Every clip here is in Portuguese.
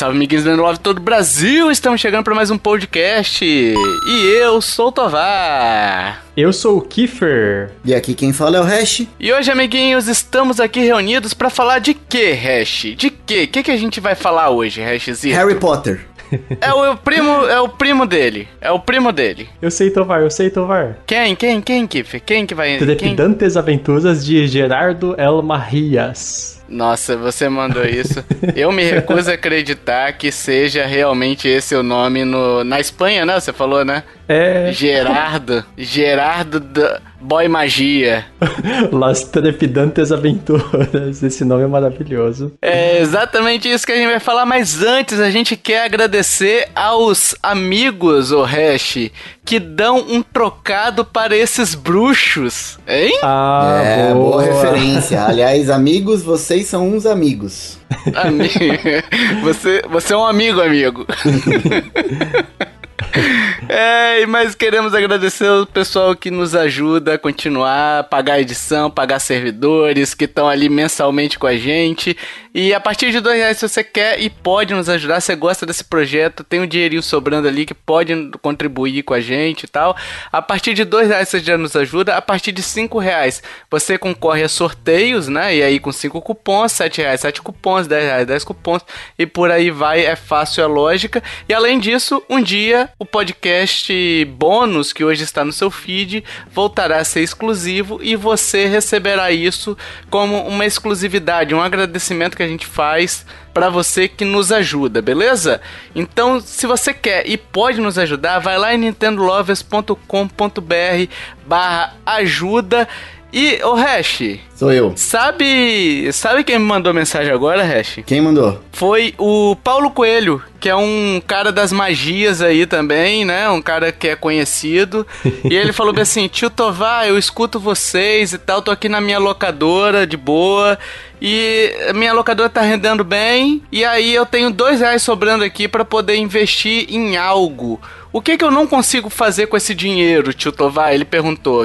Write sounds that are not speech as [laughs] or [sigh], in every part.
salve, amiguinhos do Love todo o Brasil! Estamos chegando para mais um podcast. E eu sou o Tovar. Eu sou o Kiefer. E aqui quem fala é o Hash. E hoje, amiguinhos, estamos aqui reunidos para falar de quê, Hash? De quê? O que, que a gente vai falar hoje, Hashzinho? Harry Potter. É o, primo, é o primo dele. É o primo dele. Eu sei, Tovar, eu sei, Tovar. Quem? Quem? Quem, Kiffer? Quem que vai... Trepidantes quem? Aventuras de Gerardo Elmarias. Nossa, você mandou isso. Eu me recuso a acreditar que seja realmente esse o nome no, na Espanha, né? Você falou, né? É. Gerardo. Gerardo da Boy Magia. [laughs] Las Trepidantes Aventuras. Esse nome é maravilhoso. É exatamente isso que a gente vai falar, mas antes a gente quer agradecer aos amigos, o Hash, que dão um trocado para esses bruxos, hein? Ah, é, boa. boa referência. [laughs] Aliás, amigos, vocês são uns amigos. Amigo. [laughs] Você, você é um amigo, amigo. É, mas queremos agradecer o pessoal que nos ajuda a continuar, pagar edição, pagar servidores, que estão ali mensalmente com a gente. E a partir de dois reais, se você quer e pode nos ajudar, você gosta desse projeto, tem um dinheirinho sobrando ali que pode contribuir com a gente e tal. A partir de dois reais você já nos ajuda. A partir de cinco reais você concorre a sorteios, né? E aí com cinco cupons, sete reais, sete cupons, dez reais, dez cupons e por aí vai. É fácil, é lógica. E além disso, um dia o podcast bônus que hoje está no seu feed voltará a ser exclusivo e você receberá isso como uma exclusividade, um agradecimento que a gente faz para você que nos ajuda, beleza? Então, se você quer e pode nos ajudar, vai lá em nintendolovers.com.br barra ajuda e, o Hash. Sou eu. Sabe. Sabe quem me mandou mensagem agora, Hash? Quem mandou? Foi o Paulo Coelho, que é um cara das magias aí também, né? Um cara que é conhecido. e ele falou assim: tio Tovar, eu escuto vocês e tal, tô aqui na minha locadora de boa. E minha locadora tá rendendo bem. E aí eu tenho dois reais sobrando aqui para poder investir em algo. O que que eu não consigo fazer com esse dinheiro, tio Tovar? Ele perguntou.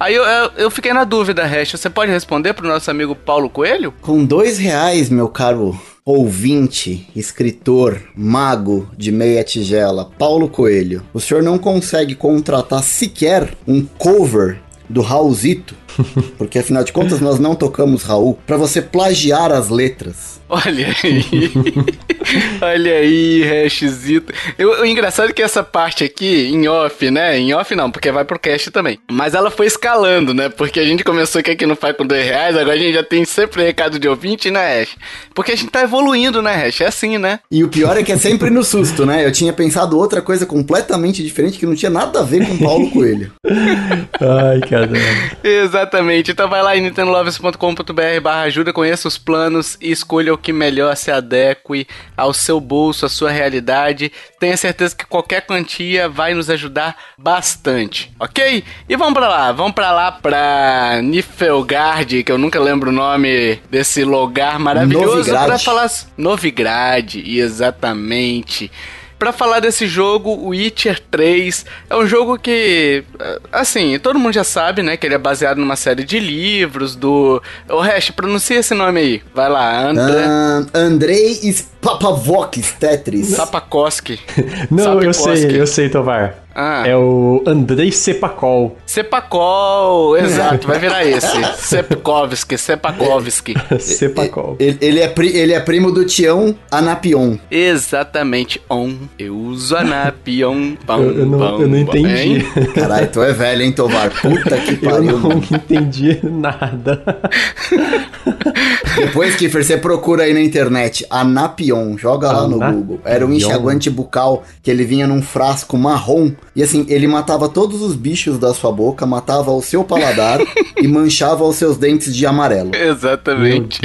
Aí eu, eu, eu, fiquei na dúvida, Hash. Você pode responder pro nosso amigo Paulo Coelho? Com dois reais, meu caro ouvinte, escritor, mago de meia tigela, Paulo Coelho, o senhor não consegue contratar sequer um cover do Raulzito, [laughs] porque afinal de contas nós não tocamos Raul, para você plagiar as letras. Olha aí. [laughs] Olha aí, hashzito. Eu, o engraçado é que essa parte aqui, em off, né? Em off não, porque vai pro cast também. Mas ela foi escalando, né? Porque a gente começou aqui, aqui no Faz com dois reais, agora a gente já tem sempre recado de ouvinte, né, Hash? Porque a gente tá evoluindo, né, Hash? É assim, né? E o pior é que é sempre no susto, né? Eu tinha pensado outra coisa completamente diferente que não tinha nada a ver com Paulo Coelho. [laughs] Ai, caramba. Exatamente. Então vai lá em nintendolovers.com.br barra ajuda, conheça os planos e escolha o que melhor se adeque ao seu bolso, à sua realidade. Tenha certeza que qualquer quantia vai nos ajudar bastante, ok? E vamos para lá, vamos para lá para Nifelgard, que eu nunca lembro o nome desse lugar maravilhoso para falar Novigrad, exatamente para falar desse jogo, Witcher 3 é um jogo que, assim, todo mundo já sabe, né, que ele é baseado numa série de livros do... O Hash, pronuncia esse nome aí. Vai lá, André... Uh, Andrei Papavokis Tetris. Sapakoski. [laughs] Não, eu sei, eu sei, Tovar. Ah. É o Andrei Sepacol. Sepacol, exato, vai virar esse. [laughs] Sepkovski, [laughs] Sepakovski. Sepacol. Ele, ele, é pri, ele é primo do Tião Anapion. Exatamente, on. Eu uso Anapion. Pão, eu, eu, não, pão, eu não entendi. [laughs] Caralho, tu é velho, hein, Tovar? Puta que pariu. Eu não entendi nada. Depois, Kiffer, você procura aí na internet Anapion, joga lá no Google. Era um enxaguante bucal que ele vinha num frasco marrom e assim, ele matava todos os bichos da sua boca, matava o seu paladar [laughs] e manchava os seus dentes de amarelo. Exatamente.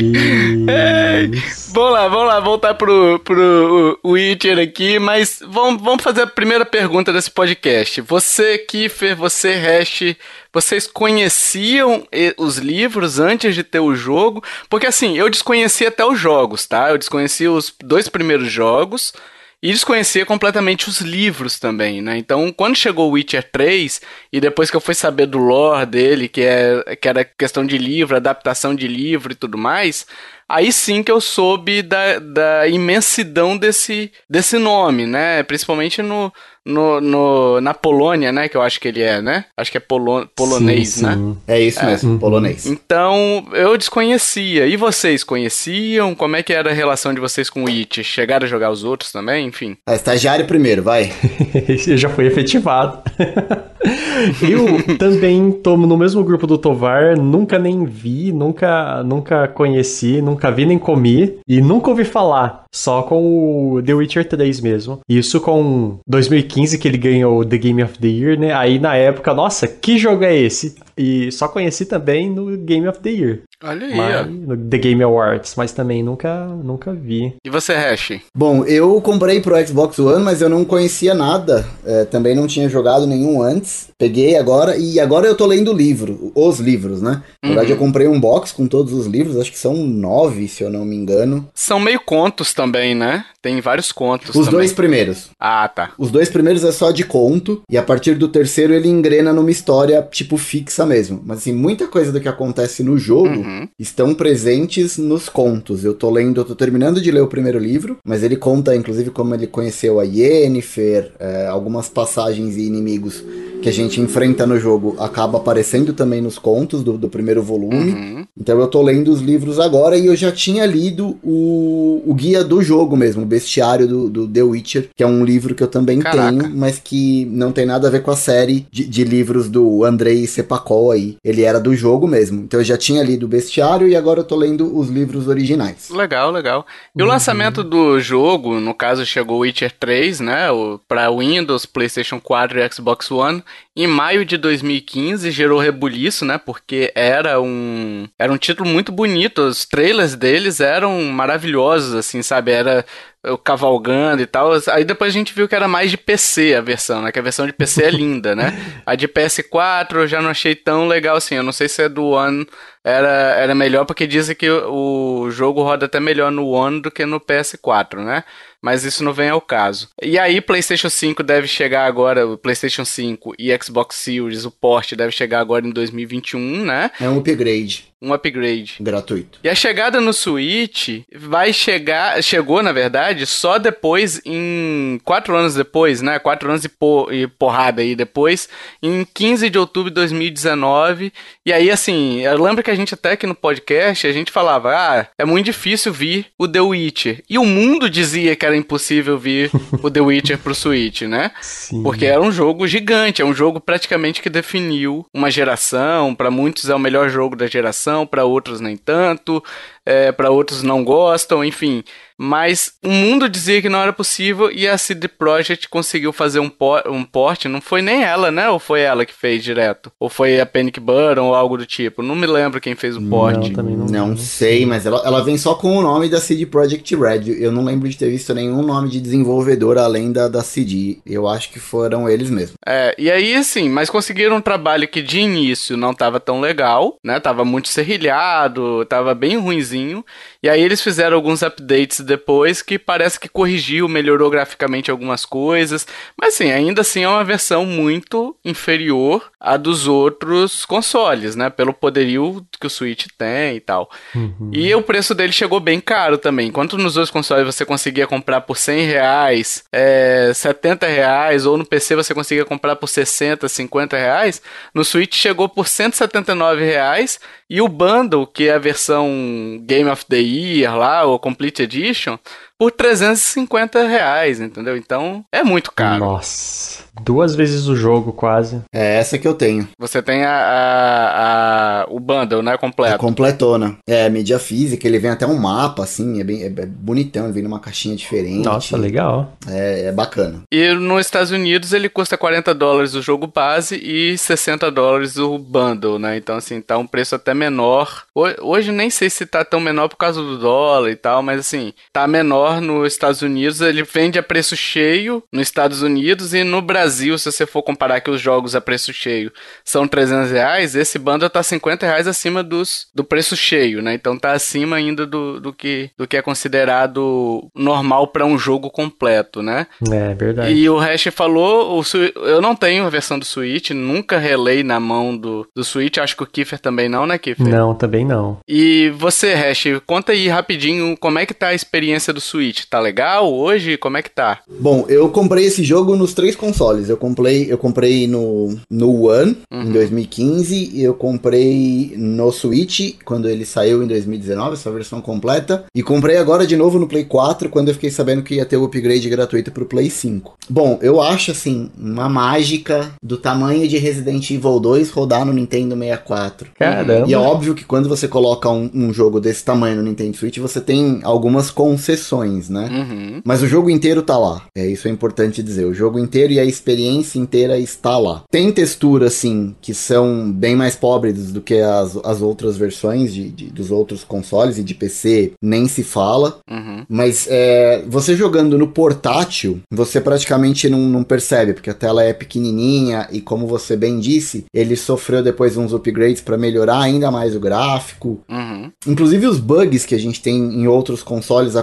É, vamos lá, vamos lá, voltar pro, pro Witcher aqui, mas vamos, vamos fazer a primeira pergunta desse podcast. Você, Kiffer, você, Hash, vocês conheciam os livros antes de ter o jogo? Porque assim, eu desconhecia até os jogos, tá? Eu desconhecia os dois primeiros jogos. E desconhecia completamente os livros também, né? Então, quando chegou o Witcher 3, e depois que eu fui saber do lore dele, que, é, que era questão de livro, adaptação de livro e tudo mais, aí sim que eu soube da, da imensidão desse, desse nome, né? Principalmente no, no, no, na Polônia, né? Que eu acho que ele é, né? Acho que é polo, polonês, sim, né? sim. né? É isso mesmo, é. polonês. Então, eu desconhecia. E vocês conheciam? Como é que era a relação de vocês com o It? Chegaram a jogar os outros também? Enfim. É, estagiário primeiro, vai. [laughs] eu já fui efetivado. [laughs] [laughs] eu também tô no mesmo grupo do Tovar, nunca nem vi, nunca, nunca conheci, nunca vi nem comi e nunca ouvi falar. Só com o The Witcher 3 mesmo. Isso com 2015 que ele ganhou The Game of the Year, né? Aí na época, nossa, que jogo é esse? E só conheci também no Game of the Year. Olha aí, mas, No The Game Awards, mas também nunca, nunca vi. E você, Hash? Bom, eu comprei pro Xbox One, mas eu não conhecia nada. É, também não tinha jogado nenhum antes. Peguei agora, e agora eu tô lendo o livro, os livros, né? Na verdade, uhum. eu comprei um box com todos os livros, acho que são nove, se eu não me engano. São meio contos também, né? Tem vários contos. Os também. dois primeiros. Ah, tá. Os dois primeiros é só de conto, e a partir do terceiro ele engrena numa história, tipo, fixa mesmo. Mas, assim, muita coisa do que acontece no jogo. Uhum uhum. estão presentes nos contos. Eu tô lendo, eu tô terminando de ler o primeiro livro, mas ele conta, inclusive, como ele conheceu a Yennefer, é, algumas passagens e inimigos que a gente enfrenta no jogo acaba aparecendo também nos contos do, do primeiro volume. Uhum. Então eu tô lendo os livros agora e eu já tinha lido o, o guia do jogo mesmo, o bestiário do, do The Witcher, que é um livro que eu também Caraca. tenho, mas que não tem nada a ver com a série de, de livros do Andrei Sepacol aí. Ele era do jogo mesmo. Então eu já tinha lido o bestiário e agora eu tô lendo os livros originais. Legal, legal. E uhum. o lançamento do jogo, no caso chegou o Witcher 3, né, o, para Windows, PlayStation 4 e Xbox One, em maio de 2015 gerou rebuliço, né, porque era um era um título muito bonito, os trailers deles eram maravilhosos assim, sabe? Era o cavalgando e tal. Aí depois a gente viu que era mais de PC a versão, né? Que a versão de PC é linda, né? [laughs] A de PS4 eu já não achei tão legal assim. Eu não sei se é do One era, era melhor, porque dizem que o jogo roda até melhor no One do que no PS4, né? mas isso não vem ao caso. E aí, PlayStation 5 deve chegar agora, o PlayStation 5 e Xbox Series, o porte deve chegar agora em 2021, né? É um upgrade um upgrade. Gratuito. E a chegada no Switch vai chegar. Chegou, na verdade, só depois, em. Quatro anos depois, né? Quatro anos e, por, e porrada aí depois, em 15 de outubro de 2019. E aí, assim, eu lembro que a gente até aqui no podcast a gente falava: ah, é muito difícil vir o The Witcher. E o mundo dizia que era impossível vir o The Witcher pro Switch, né? Sim. Porque era um jogo gigante, é um jogo praticamente que definiu uma geração. Para muitos é o melhor jogo da geração para outros nem tanto, é, para outros não gostam, enfim mas o mundo dizia que não era possível e a CD Projekt conseguiu fazer um, por, um porte. Não foi nem ela, né? Ou foi ela que fez direto? Ou foi a Panic Button ou algo do tipo? Não me lembro quem fez o porte. Não, não, não, sei, mas ela, ela vem só com o nome da CD Projekt Red. Eu não lembro de ter visto nenhum nome de desenvolvedor além da, da CD. Eu acho que foram eles mesmos. É, e aí assim, mas conseguiram um trabalho que de início não tava tão legal, né? Tava muito serrilhado, tava bem ruinzinho sozinho. E aí eles fizeram alguns updates depois que parece que corrigiu, melhorou graficamente algumas coisas, mas assim, ainda assim é uma versão muito inferior à dos outros consoles, né? Pelo poderio que o Switch tem e tal. Uhum. E o preço dele chegou bem caro também. Enquanto nos outros consoles você conseguia comprar por 100 reais, é, 70 reais, ou no PC você conseguia comprar por 60, 50 reais, no Switch chegou por 179 reais e o bundle, que é a versão Game of the Year lá, o Complete Edition, por 350 reais, entendeu? Então é muito caro. Nossa. Duas vezes o jogo, quase. É essa que eu tenho. Você tem a, a, a o bundle, né? Completo. É completona. É, mídia física, ele vem até um mapa, assim, é bem é bonitão, ele vem numa caixinha diferente. Nossa, legal. É, é bacana. E nos Estados Unidos ele custa 40 dólares o jogo base e 60 dólares o bundle, né? Então, assim, tá um preço até menor. Hoje nem sei se tá tão menor por causa do dólar e tal, mas assim, tá menor nos Estados Unidos. Ele vende a preço cheio nos Estados Unidos e no Brasil Brasil, se você for comparar que os jogos a preço cheio são 300 reais, esse bundle tá 50 reais acima dos, do preço cheio, né? Então tá acima ainda do, do, que, do que é considerado normal para um jogo completo, né? É, verdade. E o Hash falou, o, eu não tenho a versão do Switch, nunca relei na mão do, do Switch, acho que o Kiefer também não, né, Kiefer? Não, também não. E você, Hash, conta aí rapidinho como é que tá a experiência do Switch. Tá legal hoje? Como é que tá? Bom, eu comprei esse jogo nos três consoles. Eu comprei, eu comprei no, no One uhum. em 2015 e eu comprei no Switch quando ele saiu em 2019, essa versão completa. E comprei agora de novo no Play 4 quando eu fiquei sabendo que ia ter o upgrade gratuito pro Play 5. Bom, eu acho assim, uma mágica do tamanho de Resident Evil 2 rodar no Nintendo 64. Caramba. E é óbvio que quando você coloca um, um jogo desse tamanho no Nintendo Switch, você tem algumas concessões, né? Uhum. Mas o jogo inteiro tá lá. É isso é importante dizer. O jogo inteiro e a experiência inteira está lá. Tem texturas, sim, que são bem mais pobres do que as, as outras versões de, de dos outros consoles e de PC, nem se fala. Uhum. Mas é, você jogando no portátil, você praticamente não, não percebe, porque a tela é pequenininha e, como você bem disse, ele sofreu depois uns upgrades para melhorar ainda mais o gráfico. Uhum. Inclusive os bugs que a gente tem em outros consoles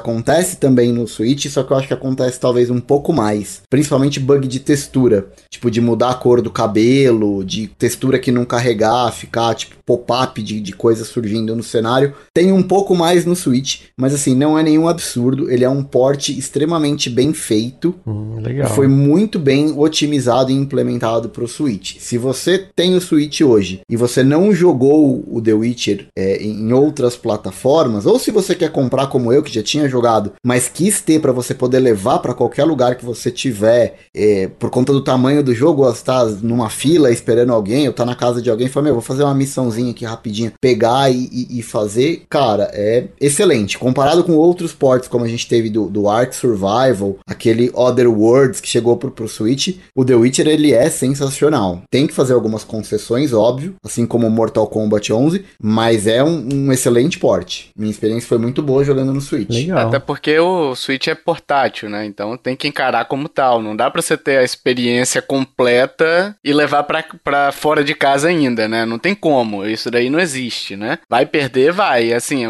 acontece também no Switch, só que eu acho que acontece talvez um pouco mais. Principalmente bug de textura, tipo de mudar a cor do cabelo, de textura que não carregar, ficar tipo pop-up de, de coisas surgindo no cenário. Tem um pouco mais no Switch, mas assim, não é nenhum absurdo. Ele é um port extremamente bem feito. Hum, legal. Foi muito bem otimizado e implementado para o Switch. Se você tem o Switch hoje e você não jogou o The Witcher é, em outras plataformas, ou se você quer comprar como eu, que já tinha jogado, mas quis ter para você poder levar para qualquer lugar que você tiver, é, por conta do tamanho do jogo, ou está numa fila esperando alguém, ou tá na casa de alguém, e fala, meu, vou fazer uma missãozinha aqui rapidinho, pegar e, e, e, fazer, cara, é excelente. Comparado com outros ports, como a gente teve do, do Ark Survival, aquele Other Worlds que chegou pro, pro Switch, o The Witcher ele é sensacional. Tem que fazer algumas concessões, óbvio, assim como Mortal Kombat 11, mas é um, um excelente port. Minha experiência foi muito boa jogando no Switch. Legal. Até porque o Switch é portátil, né? Então tem que encarar como tal. Não dá pra você ter a experiência completa e levar pra, pra fora de casa ainda, né? Não tem como. Isso daí não existe, né? Vai perder, vai. Assim,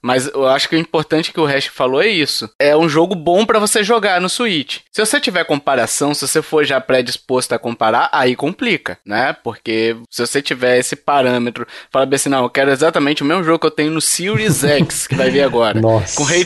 mas eu acho que o importante que o Hash falou é isso. É um jogo bom para você jogar no Switch. Se você tiver comparação, se você for já predisposto a comparar, aí complica, né? Porque se você tiver esse parâmetro, fala bem assim, não, eu quero exatamente o mesmo jogo que eu tenho no Series X, que vai vir agora. [laughs] Nossa. Com Ray,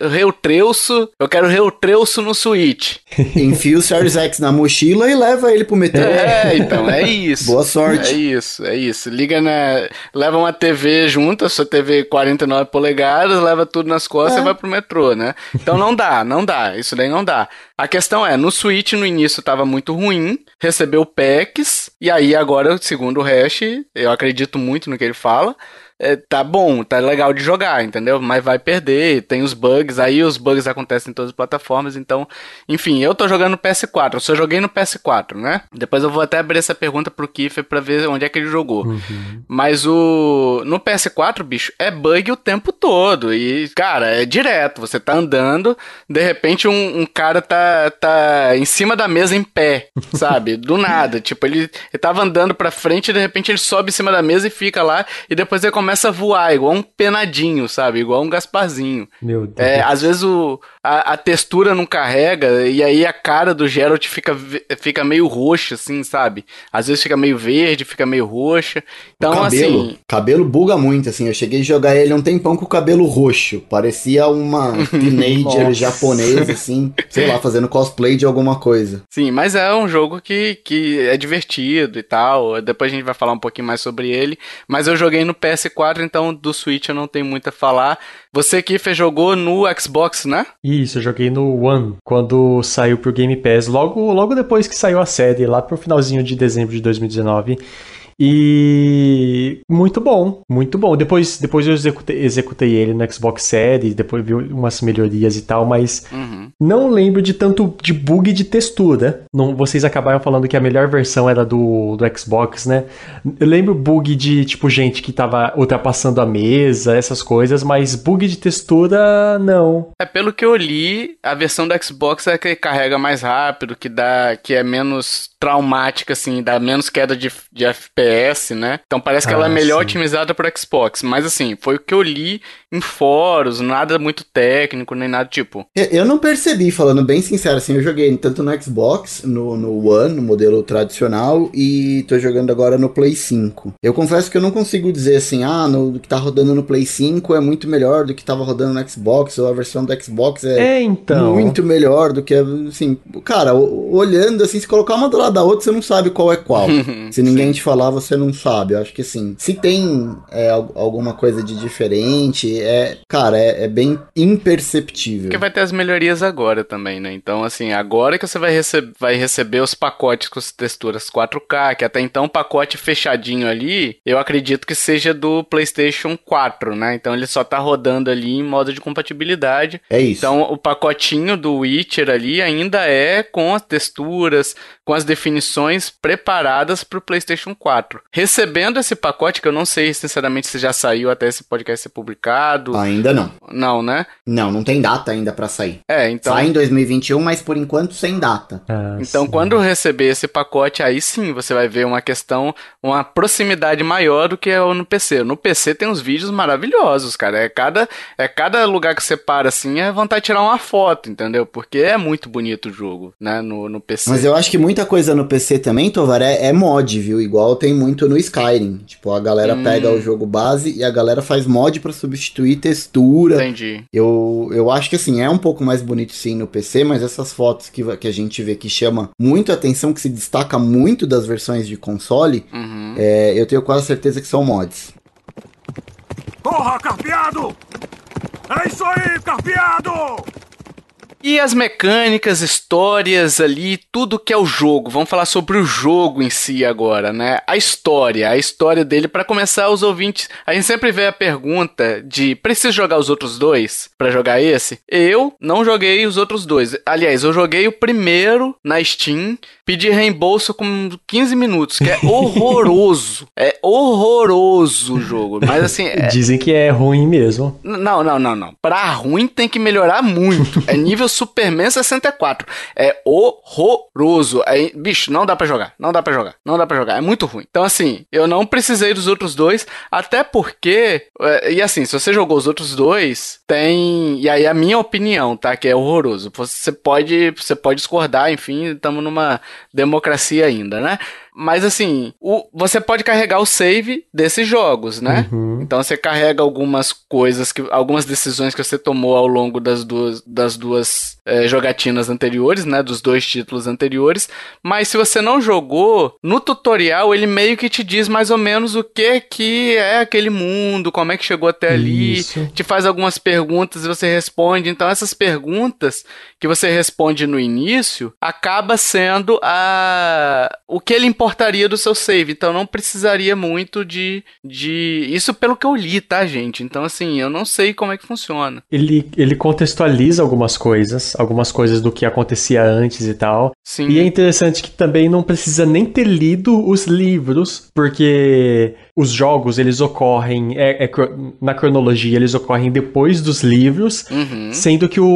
Ray Treuço, eu quero Ray Treuço no Switch. [laughs] Enfia o Series X na mochila e leva ele pro metrô. É, então, é isso. Boa sorte. É isso, é isso. Liga na. Leva uma TV junto, a sua TV 49 polegadas, leva tudo nas costas é. e vai pro metrô, né? Então não dá, não dá. Isso daí não dá. A questão é, no Switch no início tava muito ruim, recebeu packs, e aí agora, segundo o Hash, eu acredito muito no que ele fala, é, tá bom, tá legal de jogar, entendeu? Mas vai perder, tem os bugs, aí os bugs acontecem em todas as plataformas, então, enfim, eu tô jogando no PS4, eu só joguei no PS4, né? Depois eu vou até abrir essa pergunta pro Kiffer pra ver onde é que ele jogou. Uhum. Mas o no PS4, bicho, é bug o tempo todo e, cara, é direto, você tá andando, de repente um, um cara tá, tá em cima da mesa em pé, [laughs] sabe? Do nada, tipo, ele, ele tava andando pra frente e de repente ele sobe em cima da mesa e fica lá e depois ele começa começa a voar, igual um penadinho, sabe? Igual um Gasparzinho. Meu Deus. É, às vezes o, a, a, textura não carrega e aí a cara do Geralt fica, fica meio roxa, assim, sabe? Às vezes fica meio verde, fica meio roxa. Então, cabelo, assim. cabelo buga muito, assim. Eu cheguei a jogar ele um tempão com o cabelo roxo. Parecia uma [laughs] teenager japonesa, assim, sei lá, fazendo cosplay de alguma coisa. Sim, mas é um jogo que, que é divertido e tal. Depois a gente vai falar um pouquinho mais sobre ele. Mas eu joguei no PS4 4, então do Switch eu não tenho muito a falar. Você, Kiffer, jogou no Xbox, né? Isso, eu joguei no One, quando saiu pro Game Pass, logo, logo depois que saiu a série, lá pro finalzinho de dezembro de 2019. E muito bom, muito bom. Depois, depois eu executei, executei ele no Xbox Series, depois vi umas melhorias e tal, mas uhum. não lembro de tanto de bug de textura. Não, vocês acabaram falando que a melhor versão era do, do Xbox, né? Eu lembro bug de, tipo, gente que tava ultrapassando a mesa, essas coisas, mas bug de textura, não. É, pelo que eu li, a versão do Xbox é que carrega mais rápido, que dá, que é menos traumática, assim, dá menos queda de, de FPS, né? Então parece que ah, ela é ah, melhor sim. otimizada pro Xbox. Mas assim, foi o que eu li em fóruns, nada muito técnico, nem nada tipo. Eu não percebi, falando bem sincero, assim, eu joguei tanto no Xbox, no, no One, no modelo tradicional, e tô jogando agora no Play 5. Eu confesso que eu não consigo dizer assim, ah, no, o que tá rodando no Play 5 é muito melhor do que tava rodando no Xbox, ou a versão do Xbox é, é então. muito melhor do que, assim, cara, olhando assim, se colocar uma do lado da outra, você não sabe qual é qual. [laughs] se ninguém te falar, você não sabe. Eu acho que assim, se tem é, alguma coisa de diferente, é, cara, é, é, bem imperceptível. Porque vai ter as melhorias agora também, né? Então, assim, agora que você vai, rece vai receber os pacotes com as texturas 4K, que até então o pacote fechadinho ali, eu acredito que seja do PlayStation 4, né? Então ele só tá rodando ali em modo de compatibilidade. É isso. Então o pacotinho do Witcher ali ainda é com as texturas, com as definições preparadas para o PlayStation 4. Recebendo esse pacote, que eu não sei sinceramente se já saiu até esse podcast ser publicado Ainda não. Não, né? Não, não tem data ainda para sair. É, então. Sai em 2021, mas por enquanto sem data. Ah, então, sim. quando receber esse pacote, aí sim você vai ver uma questão, uma proximidade maior do que é no PC. No PC tem uns vídeos maravilhosos, cara. É cada, é cada lugar que você para assim, é vontade de tirar uma foto, entendeu? Porque é muito bonito o jogo, né? No, no PC. Mas eu acho que muita coisa no PC também, Tovar, é, é mod, viu? Igual tem muito no Skyrim. Tipo, a galera hum. pega o jogo base e a galera faz mod para substituir substituir textura. Entendi. Eu, eu acho que assim, é um pouco mais bonito sim no PC, mas essas fotos que, que a gente vê que chama muito atenção, que se destaca muito das versões de console, uhum. é, eu tenho quase certeza que são mods. Porra, carpeado! É isso aí, carpeado! E as mecânicas, histórias ali, tudo que é o jogo. Vamos falar sobre o jogo em si agora, né? A história, a história dele. Para começar, os ouvintes, a gente sempre vê a pergunta de: preciso jogar os outros dois para jogar esse? Eu não joguei os outros dois. Aliás, eu joguei o primeiro na Steam, pedi reembolso com 15 minutos, que é [laughs] horroroso. é horroroso o jogo. Mas assim. É... Dizem que é ruim mesmo. Não, não, não, não. Pra ruim tem que melhorar muito. É nível Superman 64. É horroroso. É, bicho, não dá para jogar. Não dá para jogar. Não dá para jogar. É muito ruim. Então, assim, eu não precisei dos outros dois, até porque. É, e assim, se você jogou os outros dois, tem. E aí, a minha opinião, tá? Que é horroroso. Você pode, você pode discordar, enfim, estamos numa democracia ainda, né? Mas assim, o, você pode carregar o save desses jogos, né? Uhum. Então você carrega algumas coisas, que, algumas decisões que você tomou ao longo das duas, das duas é, jogatinas anteriores, né? Dos dois títulos anteriores. Mas se você não jogou, no tutorial ele meio que te diz mais ou menos o que que é aquele mundo, como é que chegou até ali, Isso. te faz algumas perguntas e você responde. Então essas perguntas que você responde no início acaba sendo a o que ele importa importaria do seu save, então não precisaria muito de, de. Isso pelo que eu li, tá, gente? Então, assim, eu não sei como é que funciona. Ele, ele contextualiza algumas coisas, algumas coisas do que acontecia antes e tal. Sim. E é interessante que também não precisa nem ter lido os livros, porque os jogos eles ocorrem é, é, na cronologia eles ocorrem depois dos livros uhum. sendo que o,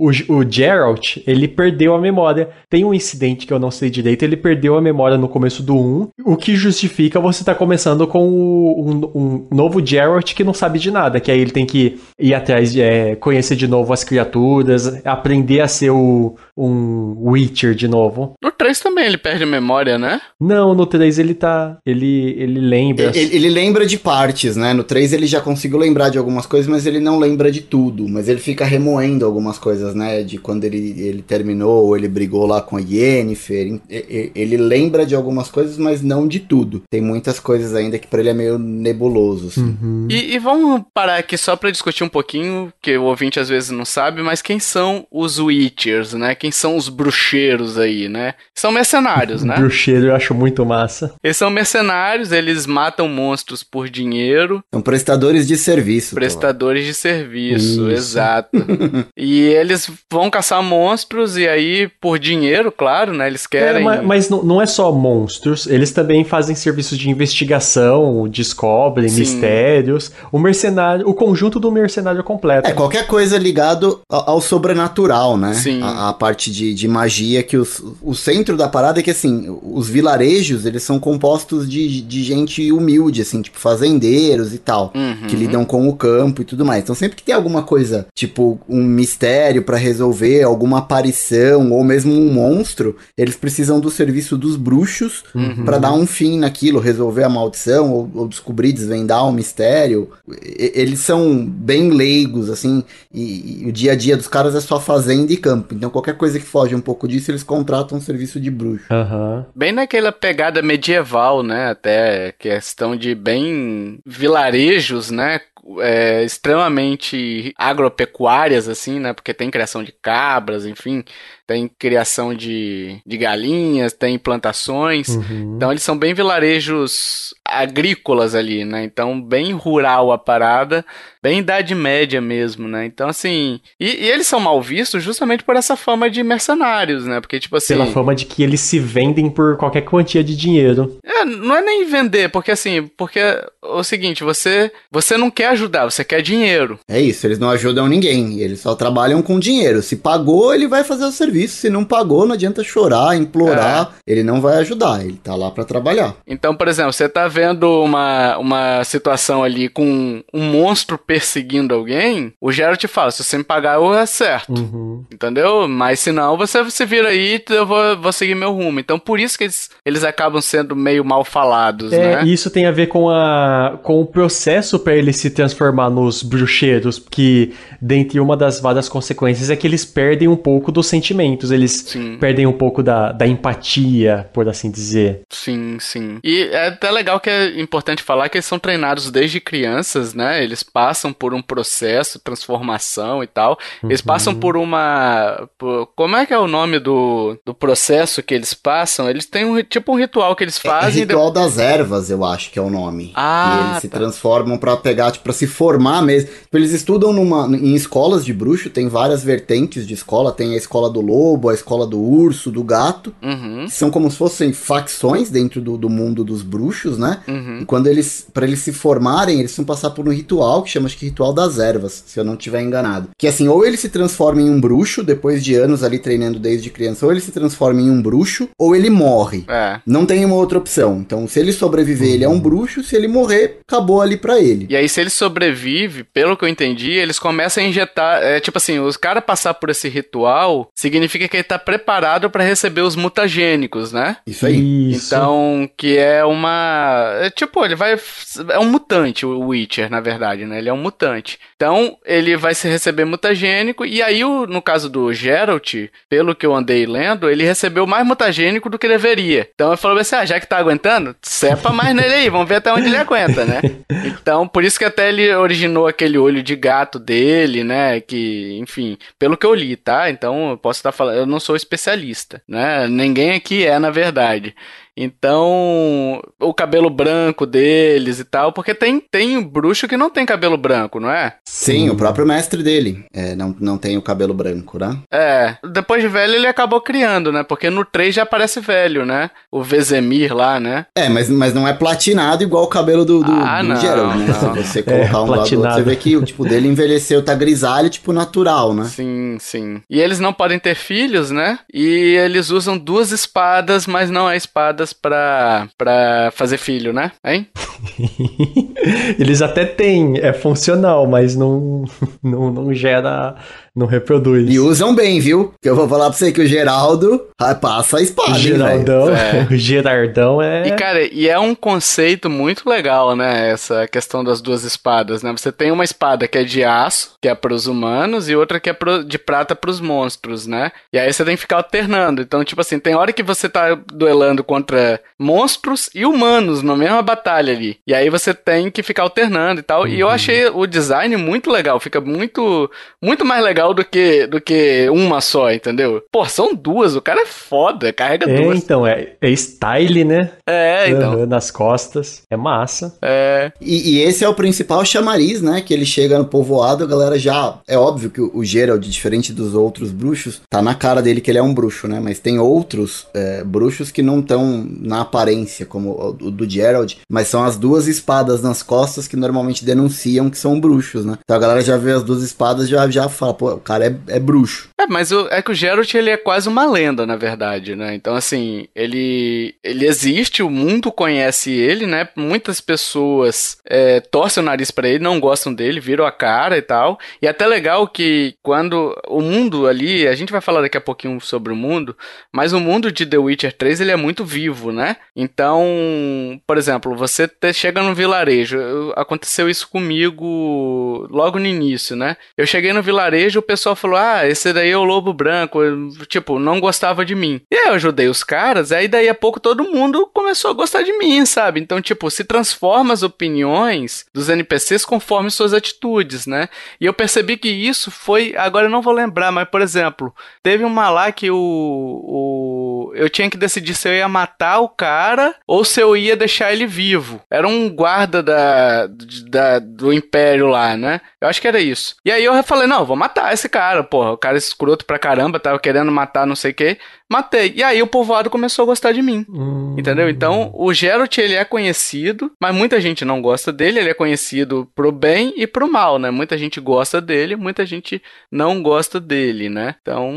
o, o Geralt ele perdeu a memória tem um incidente que eu não sei direito ele perdeu a memória no começo do 1 o que justifica você estar tá começando com o, um, um, novo Geralt que não sabe de nada que aí ele tem que ir atrás é, conhecer de novo as criaturas aprender a ser o, um Witcher de novo no 3 também ele perde a memória né não no 3 ele tá ele ele lembra ele, ele, lembra de partes, né? No 3 ele já conseguiu lembrar de algumas coisas, mas ele não lembra de tudo. Mas ele fica remoendo algumas coisas, né? De quando ele, ele terminou, ou ele brigou lá com a Yennefer. Ele lembra de, algumas coisas, mas não de tudo. Tem muitas coisas ainda que pra ele é meio nebuloso. Assim. Uhum. E, e vamos parar aqui só pra discutir um pouquinho, que o ouvinte às vezes não sabe, mas quem são os Witchers, né? Quem são os bruxeiros aí, né? São mercenários, né? Bruxeiro eu acho muito massa. Eles são mercenários, eles matam monstros por dinheiro, São prestadores de serviço. prestadores de serviço, Isso. exato. [laughs] e eles vão caçar monstros e aí por dinheiro, claro, né? Eles É, querem. ma- mas, não, não é só monstros, eles também fazem serviços de investigação, descobrem Sim. mistérios. O mercenário, o conjunto do mercenário completo. É, qualquer coisa ligado ao, ao sobrenatural, né? Sim. A, a parte de, de magia que os, o centro da parada é que, assim, os vilarejos, eles são compostos de, de gente humilde, assim, tipo fazendeiros e tal. Uhum. Que lidam com o campo e tudo mais. Então sempre que tem alguma coisa, tipo um mistério pra resolver, alguma aparição ou mesmo um monstro, eles precisam do serviço dos bruxos Uhum. pra dar um fim naquilo, resolver a maldição ou, ou descobrir, desvendar um mistério. E- eles são bem leigos, assim, e, e o dia a dia dos caras é só fazenda e campo. Então qualquer coisa que foge um pouco disso, eles contratam um serviço de bruxo. Aham. Bem naquela pegada medieval, né? Até questão de bem vilarejos, né? É, extremamente agropecuárias, assim, né? Porque tem criação de cabras, enfim, tem criação de, de galinhas, tem plantações. Uhum. Então eles são bem vilarejos agrícolas ali, né? Então bem rural a parada, bem idade média mesmo, né? Então assim, e, e eles são mal vistos justamente por essa fama de mercenários, né? Porque tipo assim, Pela fama de que eles se vendem por qualquer quantia de dinheiro. é, não é nem vender, porque assim, porque é o seguinte, você você não quer ajudar, você quer dinheiro. É isso, eles não ajudam ninguém, eles só trabalham com dinheiro. Se pagou, ele vai fazer o serviço. Se não pagou, não adianta chorar, implorar, ele não vai ajudar, ele tá lá pra trabalhar. Então, por exemplo, você tá vendo uma, uma situação ali com um monstro perseguindo alguém, o Geralt te fala, se você me pagar, eu acerto. Uhum. Entendeu? Mas se não, você se vira aí e eu vou, vou seguir meu rumo. Então, por isso que eles, eles acabam sendo meio mal falados, É, né? e isso tem a ver com, a, com o processo para ele se transformar nos bruxeiros, que dentre uma das várias consequências é que eles perdem um pouco dos sentimentos, eles Sim. perdem um pouco da, da empatia, por assim dizer. Sim, sim. E é até legal que é importante falar que eles são treinados desde crianças, né? Eles passam por um processo, transformação e tal. Eles Uhum. passam por uma. por- como é que é o nome do, do processo que eles passam? Eles têm um tipo um ritual que eles É fazem. e ritual das ervas, eu acho que é o nome. Ah, e eles se tá. transformam pra pegar, tipo, pra se formar mesmo. Tipo, Eles estudam numa, em escolas de bruxo, tem várias vertentes de escola. Tem a escola do lobo, a escola do urso, do gato. Uhum, são como se fossem facções dentro do, do mundo dos bruxos, né? Uhum. E quando eles, para eles se formarem, eles vão passar por um ritual que chama acho que ritual das ervas, se eu não estiver enganado. Que assim, ou ele se transforma em um bruxo depois de anos ali treinando desde criança, ou ele se transforma em um bruxo, ou ele morre. É. Não tem uma outra opção. Então, se ele sobreviver, ele é um bruxo. Se ele morrer, acabou ali pra ele. E aí, se ele sobrevive, pelo que eu entendi, eles começam a injetar. É tipo assim, os caras passar por esse ritual significa que ele tá preparado pra receber os mutagênicos, né? Isso aí. Isso. Então, que é uma. É tipo, ele vai. É um mutante, o Witcher, na verdade, né? Ele é um mutante. Então, ele vai se receber mutagênico. E aí, o- no caso do Geralt, pelo que eu andei lendo, ele recebeu mais mutagênico do que deveria. Então, ele falou assim: ah, já que tá aguentando, cepa mais nele aí, vamos ver até onde ele aguenta, né? [laughs] Então, por isso que até ele originou aquele olho de gato dele, né? Que, enfim, pelo que eu li, tá? Então, eu posso estar falando, eu não sou especialista, né? Ninguém aqui é, na verdade. Então, o cabelo branco deles e tal, porque tem, tem bruxo que não tem cabelo branco, não é? Sim, o próprio mestre dele é, não, não tem o cabelo branco, né? É, depois de velho ele acabou criando, né? Porque no 3 já aparece velho, né? O Vezemir lá, né? É, mas, mas não é platinado igual o cabelo do, do, Ah, do não, Geralt, né? não. Se você colocar um lado do outro, platinado. você vê que o tipo dele envelheceu, tá grisalho, tipo natural, né? Sim, sim. E eles não podem ter filhos, né? E eles usam duas espadas, mas não é espadas pra, pra fazer filho, né? Hein? [laughs] Eles até têm, é funcional, mas não, [laughs] não, não gera Não reproduz. E usam bem, viu? Que eu vou falar pra você que o Geraldo ah, passa a espada, O? Geraldão, É. [laughs] o Gerardão é. E, cara, e é um conceito muito legal, né? Essa questão das duas espadas, né? Você tem uma espada que é de aço, que é pros humanos, e outra que é pro- de prata pros monstros, né? E aí você tem que ficar alternando. Então, tipo assim, tem hora que você tá duelando contra monstros e humanos na mesma batalha ali. E aí você tem que ficar alternando e tal. E eu achei o design muito legal. Fica muito, muito mais legal do que, do que uma só, entendeu? Pô, são duas. O cara é foda. Carrega É, duas. então, é, é style, né? É, então. Nas costas. É massa. É. E, e esse é o principal chamariz, né? Que ele chega no povoado, a galera já. É óbvio que o, o Gerald, diferente dos outros bruxos, tá na cara dele que ele é um bruxo, né? Mas tem outros é, bruxos que não estão na aparência, como o, o do Gerald, mas são as duas espadas nas costas que normalmente denunciam que são bruxos, né? Então a galera já vê as duas espadas já já fala, pô, o cara é, é bruxo. É, mas o, é que o Geralt ele é quase uma lenda, na verdade, né? Então, assim, ele, ele existe, o mundo conhece ele, né? Muitas pessoas é, torcem o nariz pra ele, não gostam dele, viram a cara e tal. E é até legal que quando o mundo ali, a gente vai falar daqui a pouquinho sobre o mundo, mas o mundo de The Witcher 3 ele é muito vivo, né? Então, por exemplo, você te- chega num vilarejo, eu- aconteceu isso comigo logo no início, né? Eu cheguei no vilarejo, pessoal falou: Ah, esse daí é o lobo branco. Tipo, não gostava de mim. E aí eu ajudei os caras, aí daí a pouco todo mundo começou a gostar de mim, sabe? Então, tipo, se transforma as opiniões dos NPCs conforme suas atitudes, né? E eu percebi que isso foi. Agora eu não vou lembrar, mas, por exemplo, teve uma lá que o. o eu tinha que decidir se eu ia matar o cara ou se eu ia deixar ele vivo. Era um guarda da, da, do Império lá, né? Eu acho que era isso. E aí eu falei, não, eu vou matar esse cara, porra. O cara é escroto pra caramba, tava querendo matar não sei o que. Matei. E aí o povoado começou a gostar de mim. Hum, Entendeu? Então, o Geralt, ele é conhecido, mas muita gente não gosta dele. Ele é conhecido pro bem e pro mal, né? Muita gente gosta dele, muita gente não gosta dele, né? Então,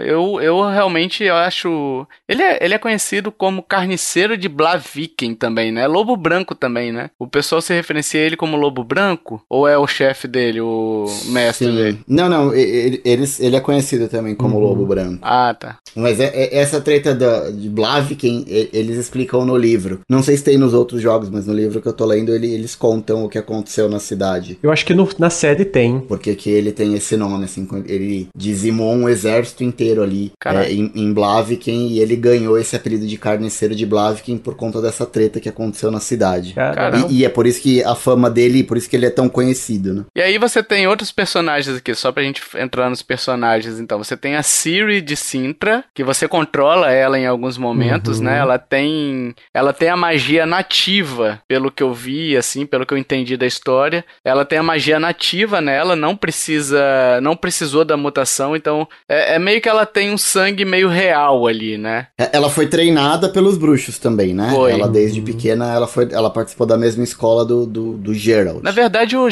eu, eu realmente acho... Ele é, ele é conhecido como carniceiro de Blaviken também, né? Lobo branco também, né? O pessoal se referencia a ele como lobo branco? Ou é o chefe dele, o mestre Sim. dele? Não, não, ele, eles- ele é conhecido também como Lobo Branco. Ah, tá. Mas é, é- essa treta da, de Blaviken, eles explicam no livro. Não sei se tem nos outros jogos, mas no livro que eu tô lendo, ele- eles contam o que aconteceu na cidade. Eu acho que no- na série tem. Porque que ele tem esse nome, assim, quando ele dizimou um exército inteiro ali é, em, em Blaviken e ele ganhou esse apelido de carniceiro de Blaviken por conta dessa treta que aconteceu na cidade. Caramba. E, e é por isso que a fama dele, por isso que ele é tão conhecido, né? E aí você tem outros personagens aqui, só pra gente entrar nos personagens, então. Você tem a Siri de Sintra, que você controla ela em alguns momentos, Uhum. né? Ela tem ela tem a magia nativa, pelo que eu vi, assim, pelo que eu entendi da história. Ela tem a magia nativa nela, não precisa, não precisou da mutação, então é, é meio que ela tem um sangue meio real ali, né? É, Ela foi treinada pelos bruxos também, né? Foi. Ela desde pequena, ela foi, ela participou da mesma escola do, do, do Geralt. Na verdade, o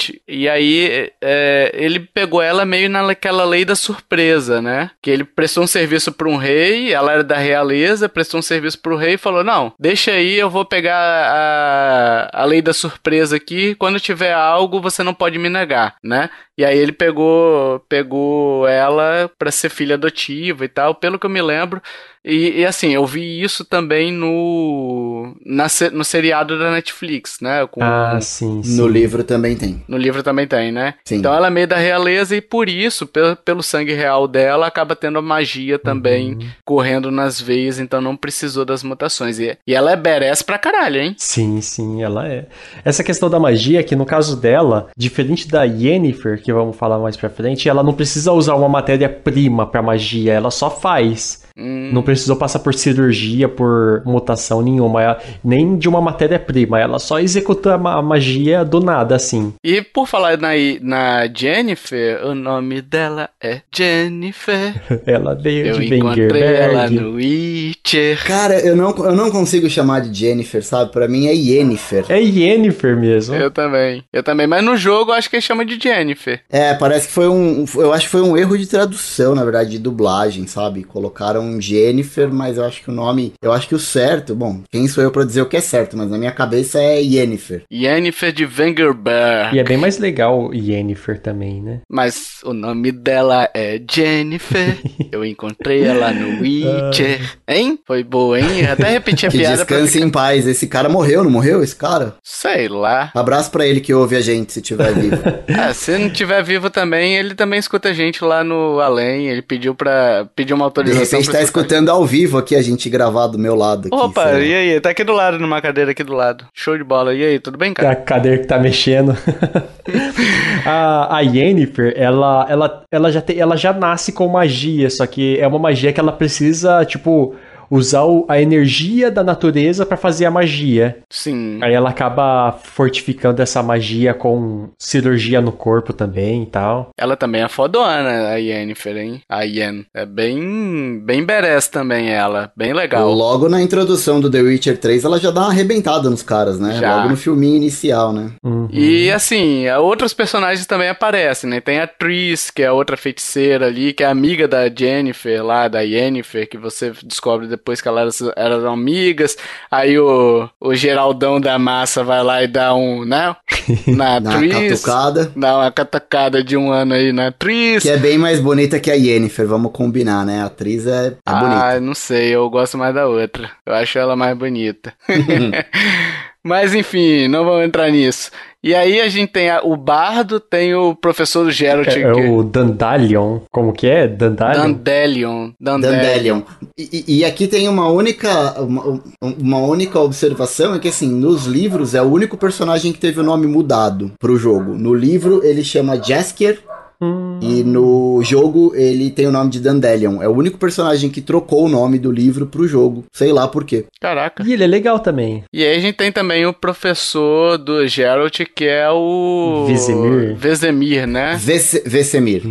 Geralt, e aí é, ele pegou ela meio naquela lei da surpresa, né? Que ele prestou um serviço para um rei, ela era da realeza, prestou um serviço para o rei e falou: Não, deixa aí, eu vou pegar a, a lei da surpresa aqui. Quando tiver algo, você não pode me negar, né? E aí ele pegou, pegou ela para ser filha adotiva e tal, pelo que eu me lembro. E, e, assim, eu vi isso também no, na, no seriado da Netflix, né? Com, Ah, sim, sim. No livro também tem. no livro também tem, né? Sim. Então ela é meio da realeza e por isso, pelo, pelo sangue real dela, acaba tendo a magia também correndo nas veias, então não precisou das mutações. E, e ela é badass pra caralho, hein? Sim, sim, ela é. Essa questão da magia, que no caso dela, diferente da Yennefer, que vamos falar mais pra frente, ela não precisa usar uma matéria-prima pra magia, ela só faz. Hum, Não precisou passar por cirurgia, por mutação nenhuma, nem de uma matéria-prima, ela só executa a ma- a magia do nada, assim. E por falar na, na Jennifer, o nome dela é Jennifer. [laughs] Ela veio Eu de encontrei ela no Witcher. Cara, eu não, eu não consigo chamar de Jennifer, sabe? Pra mim é Yennefer. É Yennefer mesmo. Eu também. Eu também. Mas no jogo eu acho que ele chama de Jennifer. É, parece que foi um. Eu acho que foi um erro de tradução, na verdade, de dublagem, sabe? Colocaram Yennefer, mas eu acho que o nome, eu acho que o certo, bom, quem sou eu pra dizer o que é certo, mas na minha cabeça é Yennefer. Yennefer de Vengerberg. E é bem mais legal Yennefer também, né? Mas o nome dela é Jennifer. [laughs] Eu encontrei ela no Witcher. Hein? Foi boa, hein? Eu até repeti a Que piada descanse ficar... em paz. Esse cara morreu, não morreu? Esse cara? Sei lá. Abraço pra ele que ouve a gente, se tiver vivo. Ah, [laughs] se não tiver vivo também, ele também escuta a gente lá no além. Ele pediu pra. pediu uma De autorização repente pra tá escutar. Ao vivo aqui a gente gravar do meu lado. Aqui, Opa, sei lá. e aí? Tá aqui do lado, numa cadeira aqui do lado. Show de bola. E aí, tudo bem, cara? A cadeira que tá mexendo. [laughs] a, a Yennefer, ela, ela, ela, já tem, ela já nasce com magia, só que é uma magia que ela precisa, tipo, usar o- a energia da natureza pra fazer a magia. Sim. Aí ela acaba fortificando essa magia com cirurgia no corpo também e tal. Ela também é fodona, a Yennefer, hein? A Yen. É bem. bem badass também, ela. Bem legal. Logo na introdução do The Witcher 3, ela já dá uma arrebentada nos caras, né? Já. Logo no filminho inicial, né? Uhum. E assim, outros personagens também aparecem, né? Tem a Tris, que é a outra feiticeira ali, que é amiga da Jennifer lá, da Yennefer, que você descobre depois que elas eram amigas. Aí o, o Geraldão da massa vai lá e dá um, né? [laughs] Na Tris. catucada. Dá uma catucada de um ano aí na Tris. Que é bem mais bonita que a Yennefer, vamos combinar, né? A atriz é, é bonita. Ah, não sei, eu gosto mais da outra. Eu acho ela mais bonita. [laughs] Mas enfim, não vamos entrar nisso. E aí a gente tem a- o Bardo, tem o professor Geralt. É, é o Dandalion. Como que é? Dandalion? Dandelion. Dandelion. Dandelion. E, e- e aqui tem uma única, uma, uma única observação, é que assim, nos livros é o único personagem que teve o nome mudado pro jogo. No livro ele chama Jaskier Hum. e no jogo ele tem o nome de Dandelion. É o único personagem que trocou o nome do livro pro jogo. Sei lá por quê. Caraca. E ele é legal também. E aí a gente tem também o professor do Geralt, que é o... Vesemir. Vesemir, né? Vese- Vesemir.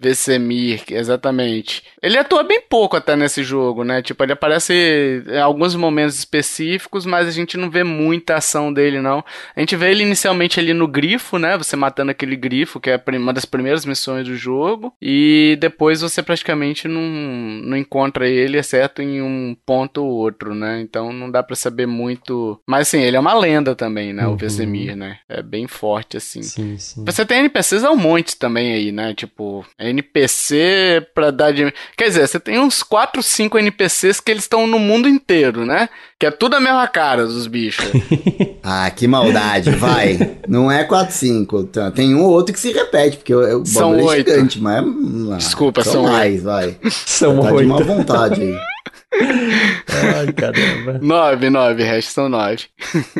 Vesemir, exatamente. Ele atua bem pouco até nesse jogo, né? Tipo, ele aparece em alguns momentos específicos, mas a gente não vê muita ação dele, não. A gente vê ele inicialmente ali no grifo, né? Você matando aquele grifo, que é uma das primeiras missões do jogo. E depois você praticamente não, não encontra ele, exceto em um ponto ou outro, né? Então não dá pra saber muito. Mas assim, ele é uma lenda também, né? O Uhum. Vesemir, né? É bem forte, assim. Sim, sim. Você tem NPCs a um monte também aí, né? Tipo, NPC pra dar de. Quer dizer, você tem uns 4, 5 NPCs que eles estão no mundo inteiro, né? Que é tudo a mesma cara dos bichos. [laughs] Ah, que maldade, vai. Não é 4, 5. Tem um ou outro que se repete, porque o, o São é gigante, mas. ah, Desculpa, são mais, vai. [laughs] São Tá de oito. má vontade aí. Ai, caramba. 9, 9, resto são 9.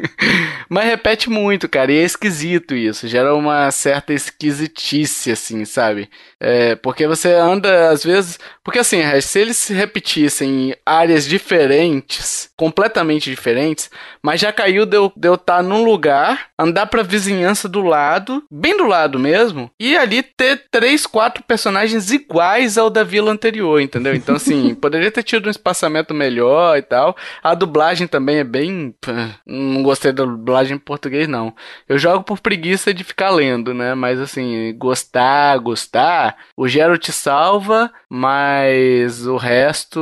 [laughs] Mas repete muito, cara, e é esquisito isso. Gera uma certa esquisitice, assim, sabe? É, porque você anda, às vezes. Porque assim, Regis, se eles se repetissem em áreas diferentes, completamente diferentes, mas já caiu de eu estar tá num lugar, andar pra vizinhança do lado, bem do lado mesmo, e ali ter três, quatro personagens iguais ao da vila anterior, entendeu? Então, assim, [laughs] poderia ter tido um espaçamento melhor e tal. A dublagem também é bem. Não gostei da dublagem em português, não. Eu jogo por preguiça de ficar lendo, né? Mas assim, gostar, gostar. O Geralt salva, mas o resto,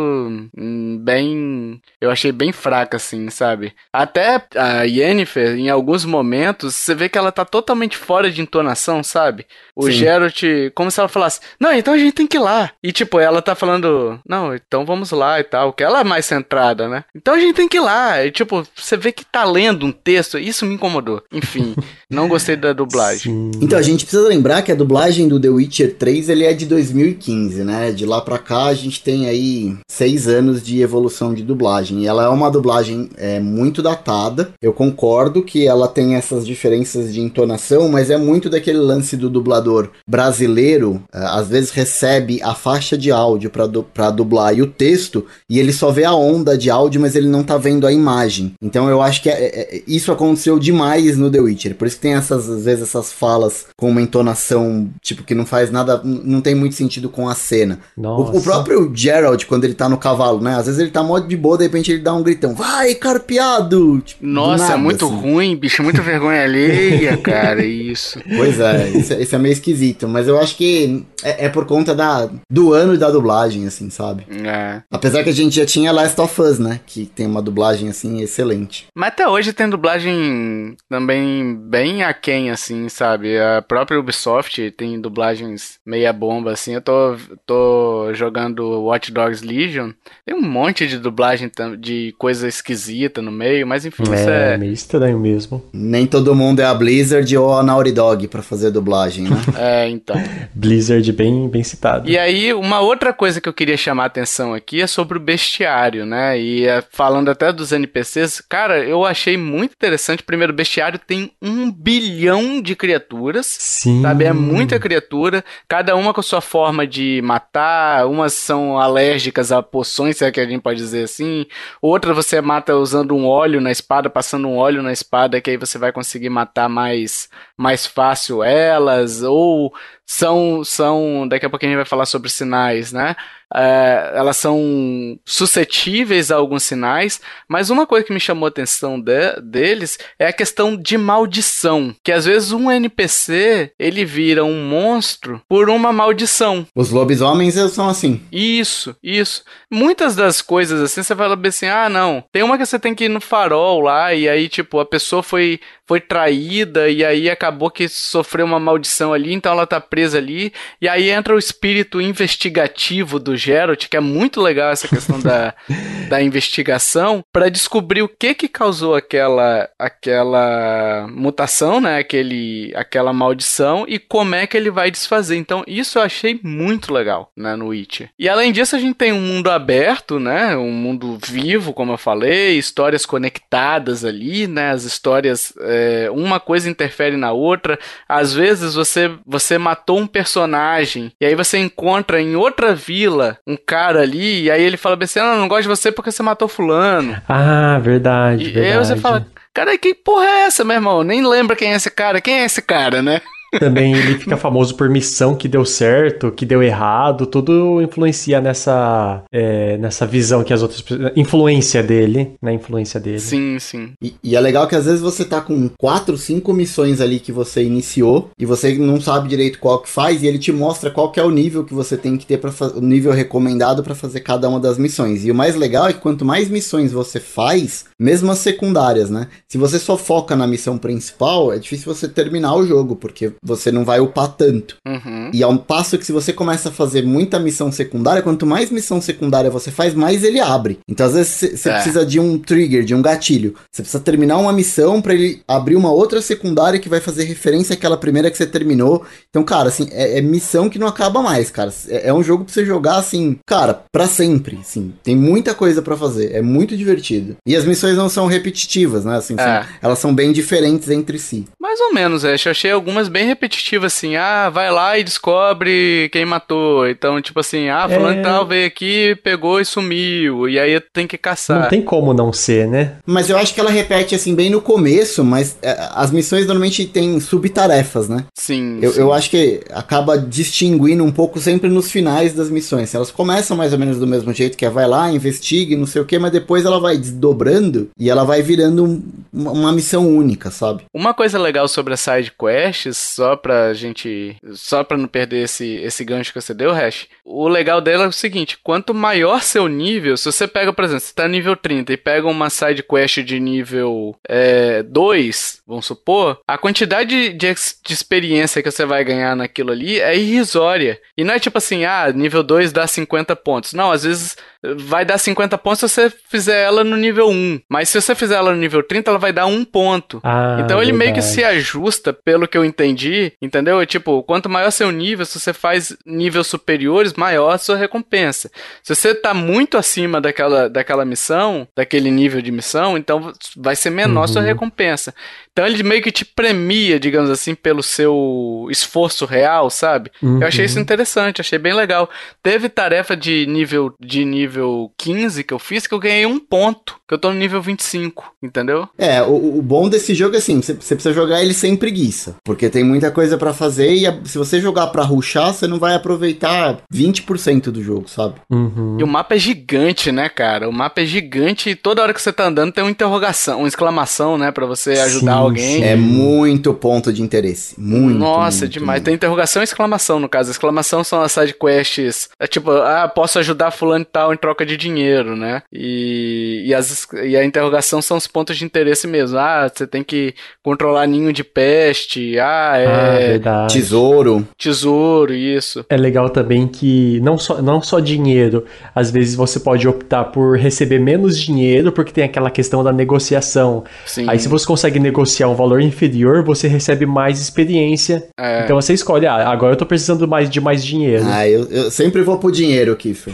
hum, bem. Eu achei bem fraca, assim, sabe? Até a Yennefer, em alguns momentos, você vê que ela tá totalmente fora de entonação, sabe? O Sim. Geralt, como se ela falasse, não, então a gente tem que ir lá. E tipo, ela tá falando, não, então vamos lá e tal, que ela é mais centrada, né? Então a gente tem que ir lá. E tipo, você vê que tá lendo um texto, isso me incomodou. Enfim, [laughs] não gostei da dublagem. Sim. Então, a gente precisa lembrar que a dublagem do The Witcher 3 ele é de 2015, né? De lá pra cá a gente tem aí seis anos de evolução de dublagem. E ela é uma dublagem é, muito datada. Eu concordo que ela tem essas diferenças de entonação, mas é muito daquele lance do dublador brasileiro. é, às vezes recebe a faixa de áudio pra, du dublar e o texto, e ele só vê a onda de áudio, mas ele não tá vendo a imagem. Então eu acho que é- é- é- isso aconteceu demais no The Witcher. Por isso que tem essas, às vezes, essas falas com uma entonação, tipo, que não faz nada, não tem muito sentido com a cena. O, o próprio Geralt, quando ele tá no cavalo, né? Às vezes ele tá mó de boa, de repente ele dá um gritão, vai, carpeado! Tipo, Nossa, nada, é muito assim. ruim, bicho, muita vergonha alheia, [laughs] cara, isso. Pois é, isso, é- isso é meio esquisito, mas eu acho que é, é por conta da, do ano e da dublagem, assim, sabe? É. Apesar que a gente já tinha Last of Us, né? Que tem uma dublagem assim excelente. Mas até hoje tem dublagem também bem aquém, assim, sabe? A própria Ubisoft tem dublagens meia bomba, assim. Eu tô, tô jogando Watch Dogs Legion, tem um monte de dublagem de coisa esquisita no meio, mas enfim, é, isso é. meio estranho mesmo. Nem todo mundo é a Blizzard ou a Naughty Dog pra fazer dublagem, né? [laughs] é, então. [laughs] Blizzard bem, bem citado. E aí, uma outra coisa que eu queria chamar a atenção aqui é sobre o bestiário, né? E é, falando até dos NPCs, cara, eu achei muito interessante. Primeiro, o bestiário tem um bilhão de criaturas. Sim. Sabe? É muita criatura, cada uma com a sua forma de matar. Umas são alérgicas a poções, se é que a gente pode dizer assim. Outra você mata usando um óleo na espada, passando um óleo na espada, que aí você vai conseguir matar mais, mais fácil elas. Ou são, são. Daqui a pouco a gente vai falar sobre sinais, né? É, elas são suscetíveis a alguns sinais, mas uma coisa que me chamou a atenção de, deles é a questão de maldição, que às vezes um NPC ele vira um monstro por uma maldição. Os lobisomens são assim. Isso, isso. Muitas das coisas assim você fala assim, ah não, tem uma que você tem que ir no farol lá e aí tipo a pessoa foi foi traída e aí acabou que sofreu uma maldição ali, então ela tá presa ali e aí entra o espírito investigativo do Geralt, que é muito legal essa questão da, [laughs] da investigação, para descobrir o que que causou aquela aquela mutação, né, aquele aquela maldição e como é que ele vai desfazer. Então, isso eu achei muito legal, né, no Witcher. E além disso, a gente tem um mundo aberto, né, um mundo vivo, como eu falei, histórias conectadas ali, né, as histórias é, uma coisa interfere na outra. Às vezes você você matou um personagem e aí você encontra em outra vila um cara ali, e aí ele fala assim: ah, não gosto de você porque você matou fulano. Ah, verdade. E verdade. aí você fala, cara, que porra é essa, meu irmão? Nem lembra quem é esse cara, quem é esse cara, né? Também ele fica famoso por missão que deu certo, que deu errado, tudo influencia nessa, é, nessa visão que as outras influência dele, na influência dele. Sim, sim. E, e, é legal que às vezes você tá com quatro, cinco missões ali que você iniciou e você não sabe direito qual que faz e ele te mostra qual que é o nível que você tem que ter para o nível recomendado para fazer cada uma das missões. E o mais legal é que quanto mais missões você faz, mesmo as secundárias, né? Se você só foca na missão principal, é difícil você terminar o jogo, porque você não vai upar tanto. Uhum. E ao passo que se você começa a fazer muita missão secundária, quanto mais missão secundária você faz, mais ele abre. Então às vezes você é. precisa de um trigger, de um gatilho. Você precisa terminar uma missão para ele abrir uma outra secundária que vai fazer referência àquela primeira que você terminou. Então, cara, assim, é, é missão que não acaba mais, cara. É, é, um jogo pra você jogar, assim, cara, para sempre, assim. Tem muita coisa para fazer. É muito divertido. E as missões não são repetitivas, né? Assim, são, é. elas são bem diferentes entre si. Mais ou menos, é. Eu achei algumas bem repetitiva, assim, ah, vai lá e descobre quem matou. Então, tipo assim, ah, fulano é... tal veio aqui, pegou e sumiu. E aí tem que caçar. Não tem como não ser, né? Mas eu acho que ela repete, assim, bem no começo, mas é, as missões normalmente têm subtarefas, né? Sim eu, sim. eu acho que acaba distinguindo um pouco sempre nos finais das missões. Elas começam mais ou menos do mesmo jeito, que é vai lá, investigue, não sei o que, mas depois ela vai desdobrando e ela vai virando um, uma missão única, sabe? Uma coisa legal sobre as side quests, só pra gente. Só pra não perder esse, esse gancho que você deu, Hash. O legal dela é o seguinte: quanto maior seu nível, se você pega, por exemplo, você tá nível 30 e pega uma side quest de nível é, 2, vamos supor, a quantidade de, de experiência que você vai ganhar naquilo ali é irrisória. E não é tipo assim, ah, nível 2 dá 50 pontos. Não, às vezes vai dar 50 pontos se você fizer ela no nível 1. Mas se você fizer ela no nível 30, ela vai dar um ponto. Ah, então ele verdade. meio que se ajusta, pelo que eu entendi, entendeu? Tipo, quanto maior seu nível, se você faz níveis superiores, maior a sua recompensa. Se você tá muito acima daquela, daquela missão, daquele nível de missão, então vai ser menor uhum. sua recompensa. Então ele meio que te premia, digamos assim, pelo seu esforço real, sabe? Uhum. Eu achei isso interessante, achei bem legal. Teve tarefa de nível de nível 15 que eu fiz que eu ganhei um ponto, que eu tô no nível 25, entendeu? É, o, o bom desse jogo é assim, você, precisa jogar ele sem preguiça, porque tem muita coisa para fazer e a, se você jogar para ruxar, você não vai aproveitar 20% do jogo, sabe? Uhum. E o mapa é gigante, né, cara? O mapa é gigante e toda hora que você tá andando tem uma interrogação, uma exclamação, né, para você ajudar Sim alguém. É muito ponto de interesse. Muito. Nossa, muito, demais. Muito. Tem interrogação e exclamação, no caso. Exclamação são as side quests. É tipo, ah, posso ajudar fulano e tal. Troca de dinheiro, né? E, e, as, e a interrogação são os pontos de interesse mesmo. Ah, você tem que controlar ninho de peste. Ah, é. Ah, Tesouro. Tesouro, isso. É legal também que não só, não só dinheiro, às vezes você pode optar por receber menos dinheiro, porque tem aquela questão da negociação. Sim. Aí se você consegue negociar um valor inferior, você recebe mais experiência. É. Então você escolhe, ah, agora eu tô precisando mais de mais dinheiro. Ah, eu, eu sempre vou pro dinheiro, Kiffer.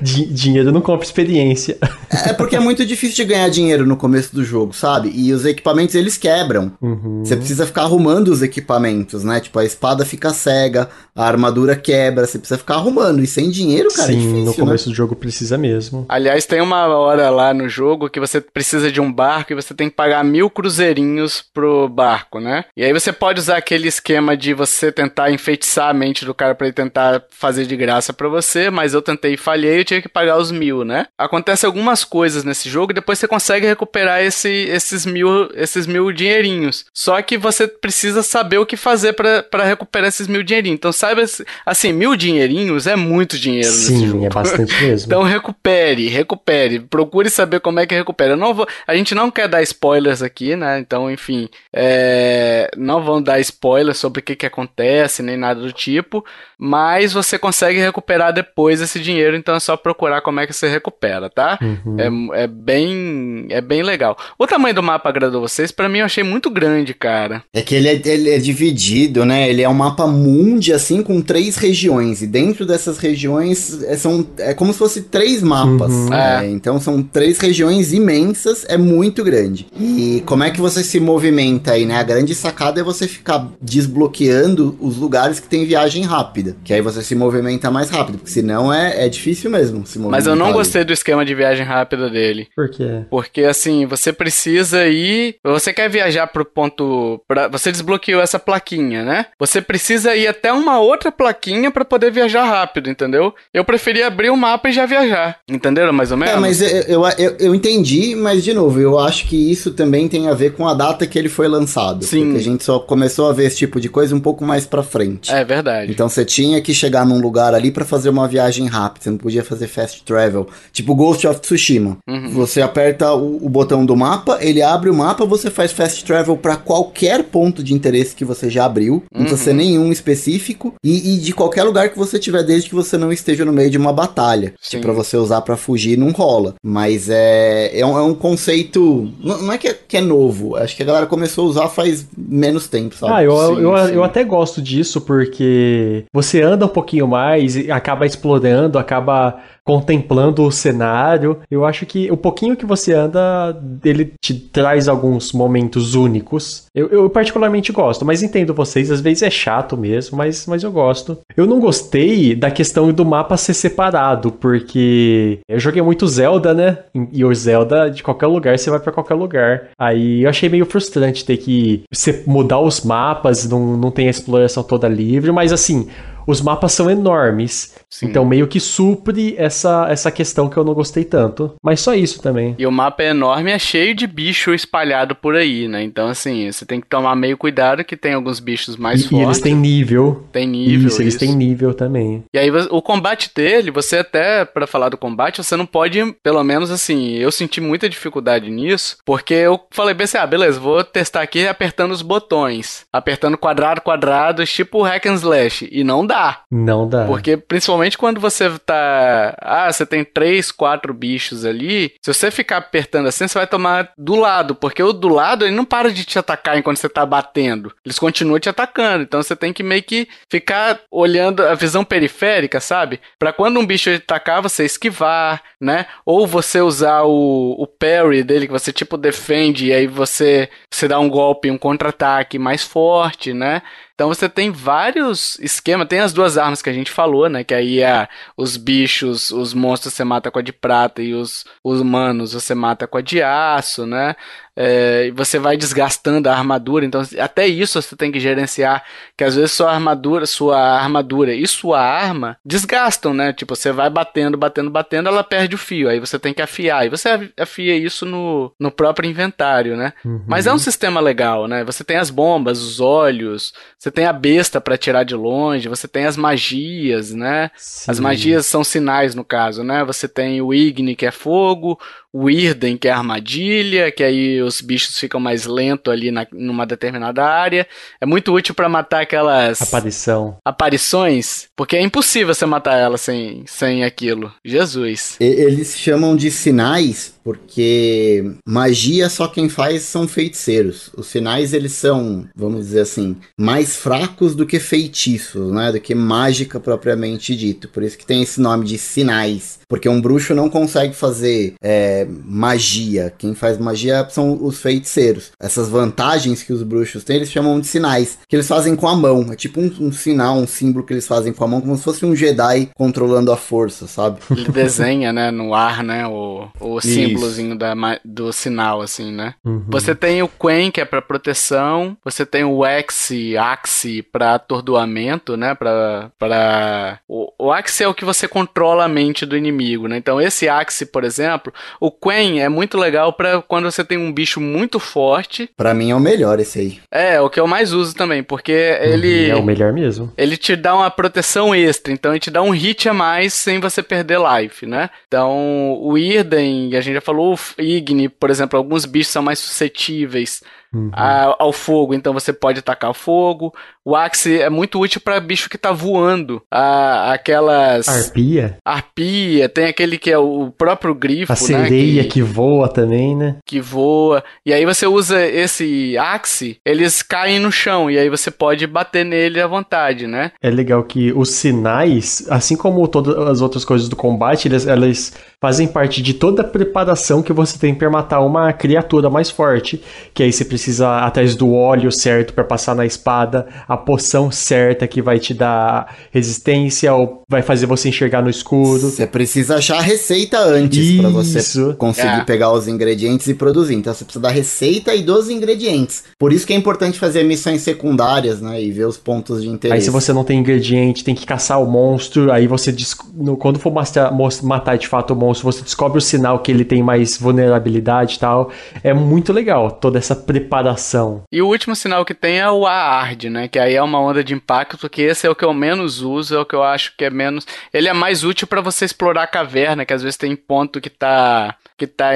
Di- [laughs] dinheiro não compra experiência. É porque é muito difícil de ganhar dinheiro no começo do jogo, sabe? E os equipamentos eles quebram. Uhum. Você precisa ficar arrumando os equipamentos, né? Tipo, a espada fica cega, a armadura quebra, você precisa ficar arrumando. E sem dinheiro, cara, é Sim, difícil, no né? começo do jogo precisa mesmo. Aliás, tem uma hora lá no jogo que você precisa de um barco e você tem que pagar mil cruzeirinhos pro barco, né? E aí você pode usar aquele esquema de você tentar enfeitiçar a mente do cara pra ele tentar fazer de graça pra você, mas eu tentei e falhei, eu tive que pagar os mil, né? Acontece algumas coisas nesse jogo e depois você consegue recuperar esse, esses mil esses mil dinheirinhos. Só que você precisa saber o que fazer pra recuperar esses mil dinheirinhos. Então, sabe, assim, mil dinheirinhos é muito dinheiro nesse Sim, jogo. é bastante [laughs] mesmo. Então recupere, recupere. Procure saber como é que recupera. Eu não vou, a gente não quer dar spoilers aqui, né? Então, enfim, é, não vão dar spoilers sobre o que, que acontece, nem nada do tipo. Mas você consegue recuperar depois esse dinheiro, então é só procurar como é que você recupera, tá? Uhum. É, é bem é bem legal. O tamanho do mapa agradou vocês? Pra mim eu achei muito grande, cara. É que ele é, ele é dividido, né? Ele é um mapa mundi, assim, com três regiões. E dentro dessas regiões é, são, é como se fosse três mapas. Uhum. né? Então são três regiões imensas, é muito grande. E como é que você se movimenta aí, né? A grande sacada é você ficar desbloqueando os lugares que tem viagem rápida. Que aí você se movimenta mais rápido. Porque senão é, é difícil mesmo se movimentar. Mas eu não gostei do esquema de viagem rápida dele. Por quê? Porque assim, você precisa ir. Você quer viajar pro ponto. Pra, você desbloqueou essa plaquinha, né? Você precisa ir até uma outra plaquinha pra poder viajar rápido, entendeu? Eu preferi abrir o mapa e já viajar. Entenderam mais ou menos? É, mas eu, eu, eu, eu entendi, mas de novo, eu acho que isso também tem a ver com a data que ele foi lançado. Sim. Porque a gente só começou a ver esse tipo de coisa um pouco mais pra frente. É verdade. Então você tinha que chegar num lugar ali pra fazer uma viagem rápida, você não podia fazer fast travel. Tipo Ghost of Tsushima. Uhum. Você aperta o, o botão do mapa, ele abre o mapa, você faz fast travel pra qualquer ponto de interesse que você já abriu, não precisa Uhum. ser nenhum específico, e, e de qualquer lugar que você tiver, desde que você não esteja no meio de uma batalha. Sim. Que pra você usar pra fugir não rola. Mas é, é, um, é um conceito. Não, não é que, é que é novo, acho que a galera começou a usar faz menos tempo, sabe? Ah, eu, Sim, eu, sim. eu até gosto disso porque você anda um pouquinho mais e acaba explorando, acaba contemplando o cenário. Eu acho que o pouquinho que você anda, ele te traz alguns momentos únicos. Eu, eu particularmente gosto, mas entendo vocês, às vezes é chato mesmo, mas, mas eu gosto. Eu não gostei da questão do mapa ser separado, porque eu joguei muito Zelda, né? E o Zelda, de qualquer lugar, você vai pra qualquer lugar. Aí eu achei meio frustrante ter que mudar os mapas, não, não tem a exploração toda livre, mas assim, os mapas são enormes. Sim. Então meio que supre essa, essa questão que eu não gostei tanto. Mas só isso também. E o mapa é enorme e é cheio de bicho espalhado por aí, né? Então, assim, você tem que tomar meio cuidado que tem alguns bichos mais E, e fortes. eles têm nível. Tem nível. isso, eles isso. têm nível também. E aí o combate dele, você até, pra falar do combate, você não pode, pelo menos assim, eu senti muita dificuldade nisso, porque eu falei bem assim, ah, beleza, vou testar aqui apertando os botões. Apertando quadrado, quadrado, tipo hack and slash. E não dá. Não dá. Porque principalmente quando você tá. Ah, você tem três, quatro bichos ali. Se você ficar apertando assim, você vai tomar do lado. Porque o do lado ele não para de te atacar enquanto você tá batendo. Eles continuam te atacando. Então você tem que meio que ficar olhando a visão periférica, sabe? Pra quando um bicho atacar, você esquivar, né? Ou você usar o, o parry dele, que você tipo defende, e aí você, você dá um golpe, um contra-ataque mais forte, né? Então você tem vários esquemas, tem as duas armas que a gente falou, né? Que aí é os bichos, os monstros você mata com a de prata e os, os humanos você mata com a de aço, né? É, você vai desgastando a armadura. Então, até isso você tem que gerenciar, que às vezes sua armadura, sua armadura e sua arma desgastam, né? Tipo, você vai batendo, batendo, batendo, ela perde o fio. Aí você tem que afiar. E você afia isso no, no próprio inventário, né? Uhum. Mas é um sistema legal, né? Você tem as bombas, os olhos, você tem a besta para tirar de longe, você tem as magias, né? Sim. As magias são sinais no caso, né? Você tem o Igni, que é fogo, o Irden, que é armadilha, que aí os bichos ficam mais lentos ali na, numa determinada área. É muito útil para matar aquelas. Aparição. Aparições, porque é impossível você matar ela sem, sem aquilo. Jesus. Eles chamam de sinais porque magia só quem faz são feiticeiros. Os sinais eles são, vamos dizer assim, mais fracos do que feitiços, né? Do que mágica propriamente dito. Por isso que tem esse nome de sinais. Porque um bruxo não consegue fazer é, magia. Quem faz magia são os feiticeiros. Essas vantagens que os bruxos têm, eles chamam de sinais. Que eles fazem com a mão. É tipo um, um sinal, um símbolo que eles fazem com a mão, como se fosse um Jedi controlando a força, sabe? Ele desenha, né, no ar, né, o, o símbolozinho da, do sinal, assim, né? Uhum. Você tem o Quen, que é para proteção. Você tem o X, Axi, para atordoamento, né? Pra, pra... O, o Axi é o que você controla a mente do inimigo né? Então esse Axe, por exemplo, o Quen é muito legal para quando você tem um bicho muito forte. Para mim é o melhor esse aí. É, o que eu mais uso também, porque ele uhum, é o melhor mesmo. Ele te dá uma proteção extra, então ele te dá um hit a mais sem você perder life, né? Então o Irden, a gente já falou, o Igni, por exemplo, alguns bichos são mais suscetíveis uhum. a, ao fogo, então você pode atacar fogo. O Axe é muito útil para bicho que tá voando. A, aquelas. Arpia? Arpia, tem aquele que é o próprio grifo. A né, sereia né, que, que voa também, né? Que voa. E aí você usa esse Axe, eles caem no chão, e aí você pode bater nele à vontade, né? É legal que os sinais, assim como todas as outras coisas do combate, eles, elas fazem parte de toda a preparação que você tem para matar uma criatura mais forte. Que aí você precisa atrás do óleo certo para passar na espada, a poção certa que vai te dar resistência ou vai fazer você enxergar no escuro. Você precisa achar a receita antes para você conseguir é. pegar os ingredientes e produzir. Então você precisa da receita e dos ingredientes. Por isso que é importante fazer missões secundárias, né, e ver os pontos de interesse. Aí se você não tem ingrediente, tem que caçar o monstro, aí você quando for matar de fato o monstro você descobre o sinal que ele tem mais vulnerabilidade e tal. É muito legal toda essa preparação. E o último sinal que tem é o AARD, né? Que aí é uma onda de impacto, porque esse é o que eu menos uso, é o que eu acho que é menos. Ele é mais útil para você explorar a caverna, que às vezes tem ponto que tá que tá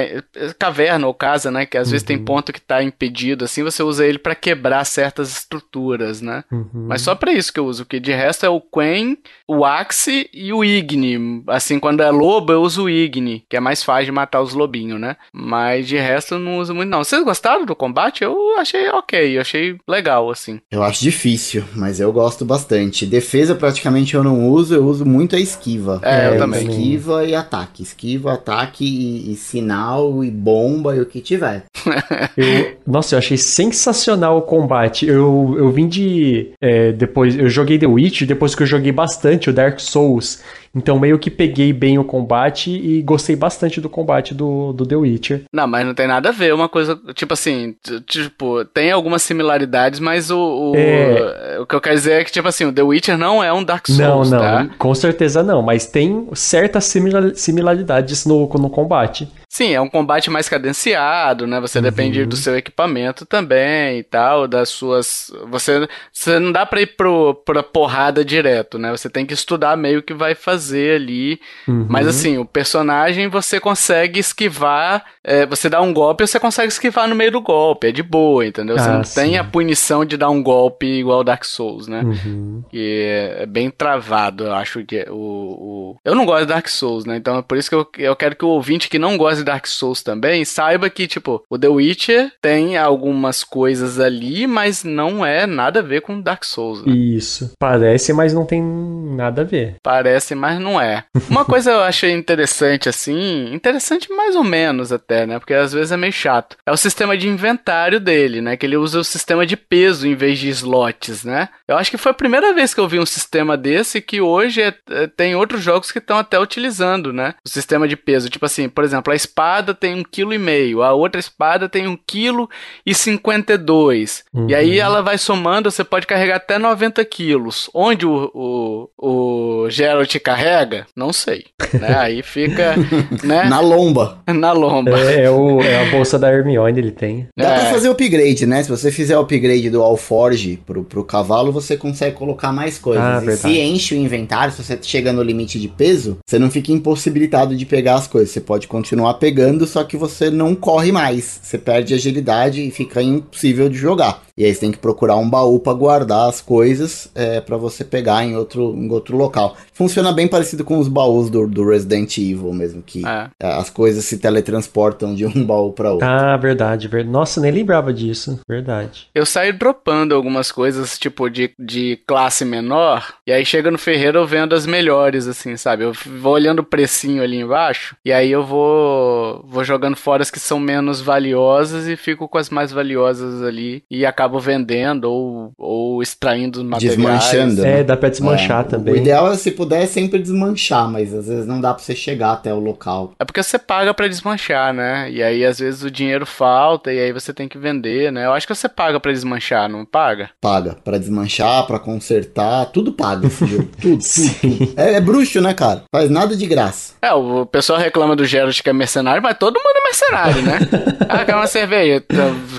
caverna ou casa, né, que às uhum. vezes tem uhum. ponto que tá impedido, assim você usa ele para quebrar certas estruturas, né? Uhum. Mas só para isso que eu uso, que de resto é o Quen, o Axe e o Igni. Assim, quando é lobo eu uso o Igni, que é mais fácil de matar os lobinhos, né? Mas de resto eu não uso muito não. Vocês gostaram do combate? Eu achei OK, eu achei legal assim. Eu acho difícil, mas eu gosto bastante. Defesa praticamente eu não uso, eu uso muito a esquiva. É, é eu também. Esquiva e ataque, esquiva, ataque e, e sinal e bomba e o que tiver. [laughs] eu, nossa, eu achei sensacional o combate. Eu, eu vim de. É, depois, eu joguei The Witch depois que eu joguei bastante o Dark Souls. Então meio que peguei bem o combate e gostei bastante do combate do, do The Witcher. Não, mas não tem nada a ver. Uma coisa, tipo assim, tipo, tem algumas similaridades, mas o, o, é... o que eu quero dizer é que, tipo assim, o The Witcher não é um Dark Souls, Não, não, tá? com certeza não, mas tem certas similaridades no, no combate. Sim, é um combate mais cadenciado, né? Você uhum. depende do seu equipamento também e tal, das suas. Você, você não dá pra ir pro, pra porrada direto, né? Você tem que estudar meio que vai fazer ali. Uhum. Mas assim, o personagem você consegue esquivar. É, você dá um golpe você consegue esquivar no meio do golpe. É de boa, entendeu? Você ah, não sim. tem a punição de dar um golpe igual Dark Souls, né? Uhum. Que é, é bem travado, eu acho. Que é o, o... Eu não gosto de Dark Souls, né? Então é por isso que eu, eu quero que o ouvinte que não gosta Dark Souls também, saiba que, tipo, o The Witcher tem algumas coisas ali, mas não é nada a ver com Dark Souls, né? Isso. Parece, mas não tem nada a ver. Parece, mas não é. Uma coisa eu achei interessante assim, interessante mais ou menos até, né? Porque às vezes é meio chato. É o sistema de inventário dele, né? Que ele usa o sistema de peso em vez de slots, né? Eu acho que foi a primeira vez que eu vi um sistema desse que hoje é, é, tem outros jogos que estão até utilizando, né? O sistema de peso. Tipo assim, por exemplo, a espada tem um quilo e meio, a outra espada tem um quilo e cinquenta e dois. Uhum. E aí ela vai somando, você pode carregar até 90 quilos. Onde o, o, o Geralt carrega? Não sei. Né? [laughs] Aí fica, né? Na lomba. Na lomba. É, é, o, é a bolsa da Hermione, ele tem. Dá é. pra fazer upgrade, né? Se você fizer o upgrade do Alforge pro, pro cavalo, você consegue colocar mais coisas. Ah, e se enche o inventário, se você chega no limite de peso, você não fica impossibilitado de pegar as coisas. Você pode continuar pegando, só que você não corre mais. Você perde agilidade e fica impossível de jogar. E aí você tem que procurar um baú para guardar as coisas é, para você pegar em outro, em outro local. Funciona bem parecido com os baús do, do Resident Evil mesmo, que é. as coisas se teletransportam de um [laughs] baú para outro. Ah, verdade, verdade. Nossa, nem lembrava disso. Verdade. Eu saio dropando algumas coisas, tipo, de, de classe menor, e aí chega no ferreiro eu vendo as melhores, assim, sabe? Eu vou olhando o precinho ali embaixo, e aí eu vou, vou jogando fora as que são menos valiosas e fico com as mais valiosas ali, e acabo acabo vendendo ou, ou extraindo materiais. Desmanchando. É, dá pra desmanchar é, também. O ideal é, se puder, sempre desmanchar, mas às vezes não dá pra você chegar até o local. É porque você paga para desmanchar, né? E aí, às vezes, o dinheiro falta e aí você tem que vender, né? Eu acho que você paga para desmanchar, não paga? Paga. para desmanchar, para consertar, tudo paga esse jogo. [laughs] Tudo, tudo. É, é, bruxo, né, cara? Faz nada de graça. É, o pessoal reclama do Geralt que é mercenário, mas todo mundo é mercenário, né? [laughs] ah, quer uma cerveja?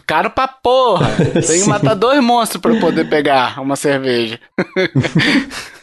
Caro pra porra. [laughs] Tem que matar dois monstros para poder pegar uma cerveja. [laughs]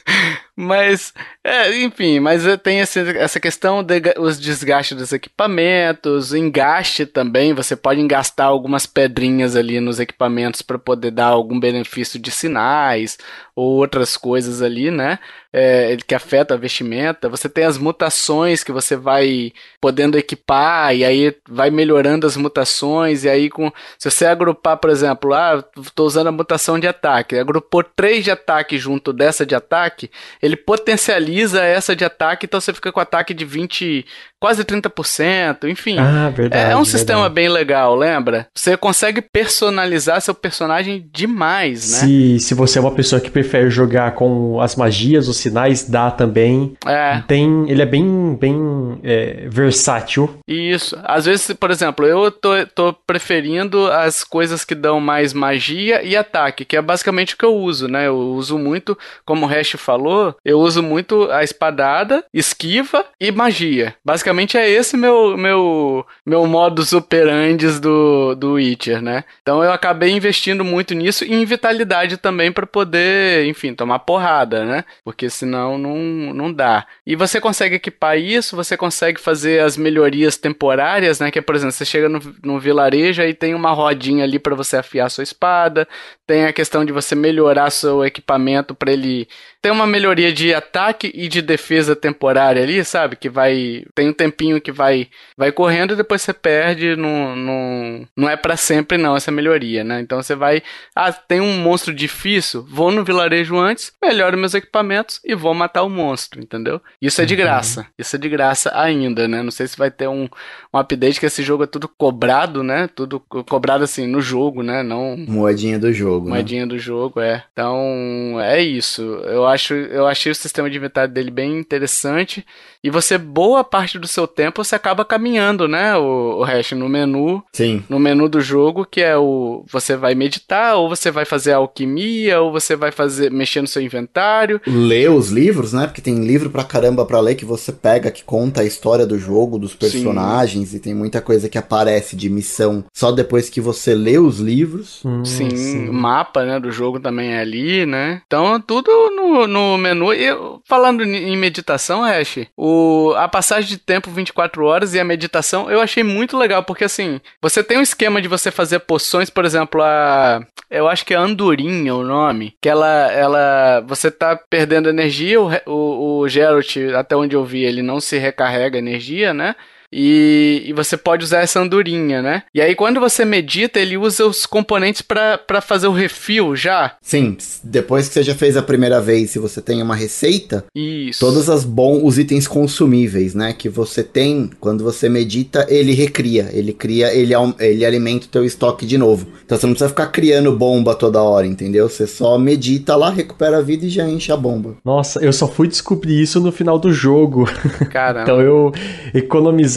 Mas, é, enfim, mas tem esse, essa questão dos de, desgastes dos equipamentos, engaste também. Você pode engastar algumas pedrinhas ali nos equipamentos para poder dar algum benefício de sinais ou outras coisas ali, né? É, que afeta a vestimenta. Você tem as mutações que você vai podendo equipar e aí vai melhorando as mutações. E aí, com, se você agrupar, por exemplo, ah, estou usando a mutação de ataque, agrupou três de ataque junto dessa de ataque ele potencializa essa de ataque, então você fica com ataque de 20, quase 30%, enfim. Ah, verdade. É um sistema verdade. bem legal, lembra? Você consegue personalizar seu personagem demais, né? Se, se você é uma pessoa que prefere jogar com as magias, os sinais, dá também. É. Tem, ele é bem, bem é, versátil. Isso. Às vezes, por exemplo, eu tô, tô preferindo as coisas que dão mais magia e ataque, que é basicamente o que eu uso, né? Eu uso muito, como o Hash falou, eu uso muito a espadada, esquiva e magia. Basicamente basicamente é esse meu meu meu modus operandi do, do Witcher, né? Então eu acabei investindo muito nisso e em vitalidade também para poder, enfim, tomar porrada, né? Porque senão não, não dá. E você consegue equipar isso, você consegue fazer as melhorias temporárias, né? Que é, por exemplo, você chega no, no vilarejo e tem uma rodinha ali para você afiar sua espada, tem a questão de você melhorar seu equipamento para ele ter uma melhoria de ataque e de defesa temporária ali, sabe? Que vai tem um tempinho que vai vai correndo e depois você perde, não, não, não é para sempre não essa melhoria, né? Então você vai, ah, tem um monstro difícil, vou no vilarejo antes, melhoro meus equipamentos e vou matar o monstro, entendeu? Isso é de uhum. graça, isso é de graça ainda, né? Não sei se vai ter um, um update que esse jogo é tudo cobrado, né? Tudo cobrado assim no jogo, né? Não moedinha do jogo. Né? Moedinha né? do jogo, é. Então é isso. Eu acho, eu achei o sistema de inventário dele bem interessante. E você, boa parte do seu tempo, você acaba caminhando, né? O, o hash no menu. Sim. No menu do jogo, que é o. Você vai meditar, ou você vai fazer alquimia, ou você vai fazer mexer no seu inventário. Ler os livros, né? Porque tem livro pra caramba pra ler que você pega, que conta a história do jogo, dos personagens, sim. e tem muita coisa que aparece de missão só depois que você lê os livros. Hum, sim, sim, mapa, né? Do jogo também é ali, né? Então, tudo no, no menu. E falando em meditação, Hash, o a passagem de tempo 24 horas e a meditação eu achei muito legal, porque assim, você tem um esquema de você fazer poções, por exemplo, a. Eu acho que é Andorinha o nome. Que ela. ela você tá perdendo energia, o, o, o Geralt, até onde eu vi, ele não se recarrega energia, né? E, e, você pode usar essa andorinha, né? E aí quando você medita, ele usa os componentes para fazer o refil já. Sim, depois que você já fez a primeira vez, se você tem uma receita, Isso. todos as bons os itens consumíveis, né, que você tem, quando você medita, ele recria, ele cria, ele, ele alimenta o teu estoque de novo. Então você não precisa ficar criando bomba toda hora, entendeu? Você só medita lá, recupera a vida e já enche a bomba. Nossa, eu só fui descobrir isso no final do jogo. [laughs] Caramba. então eu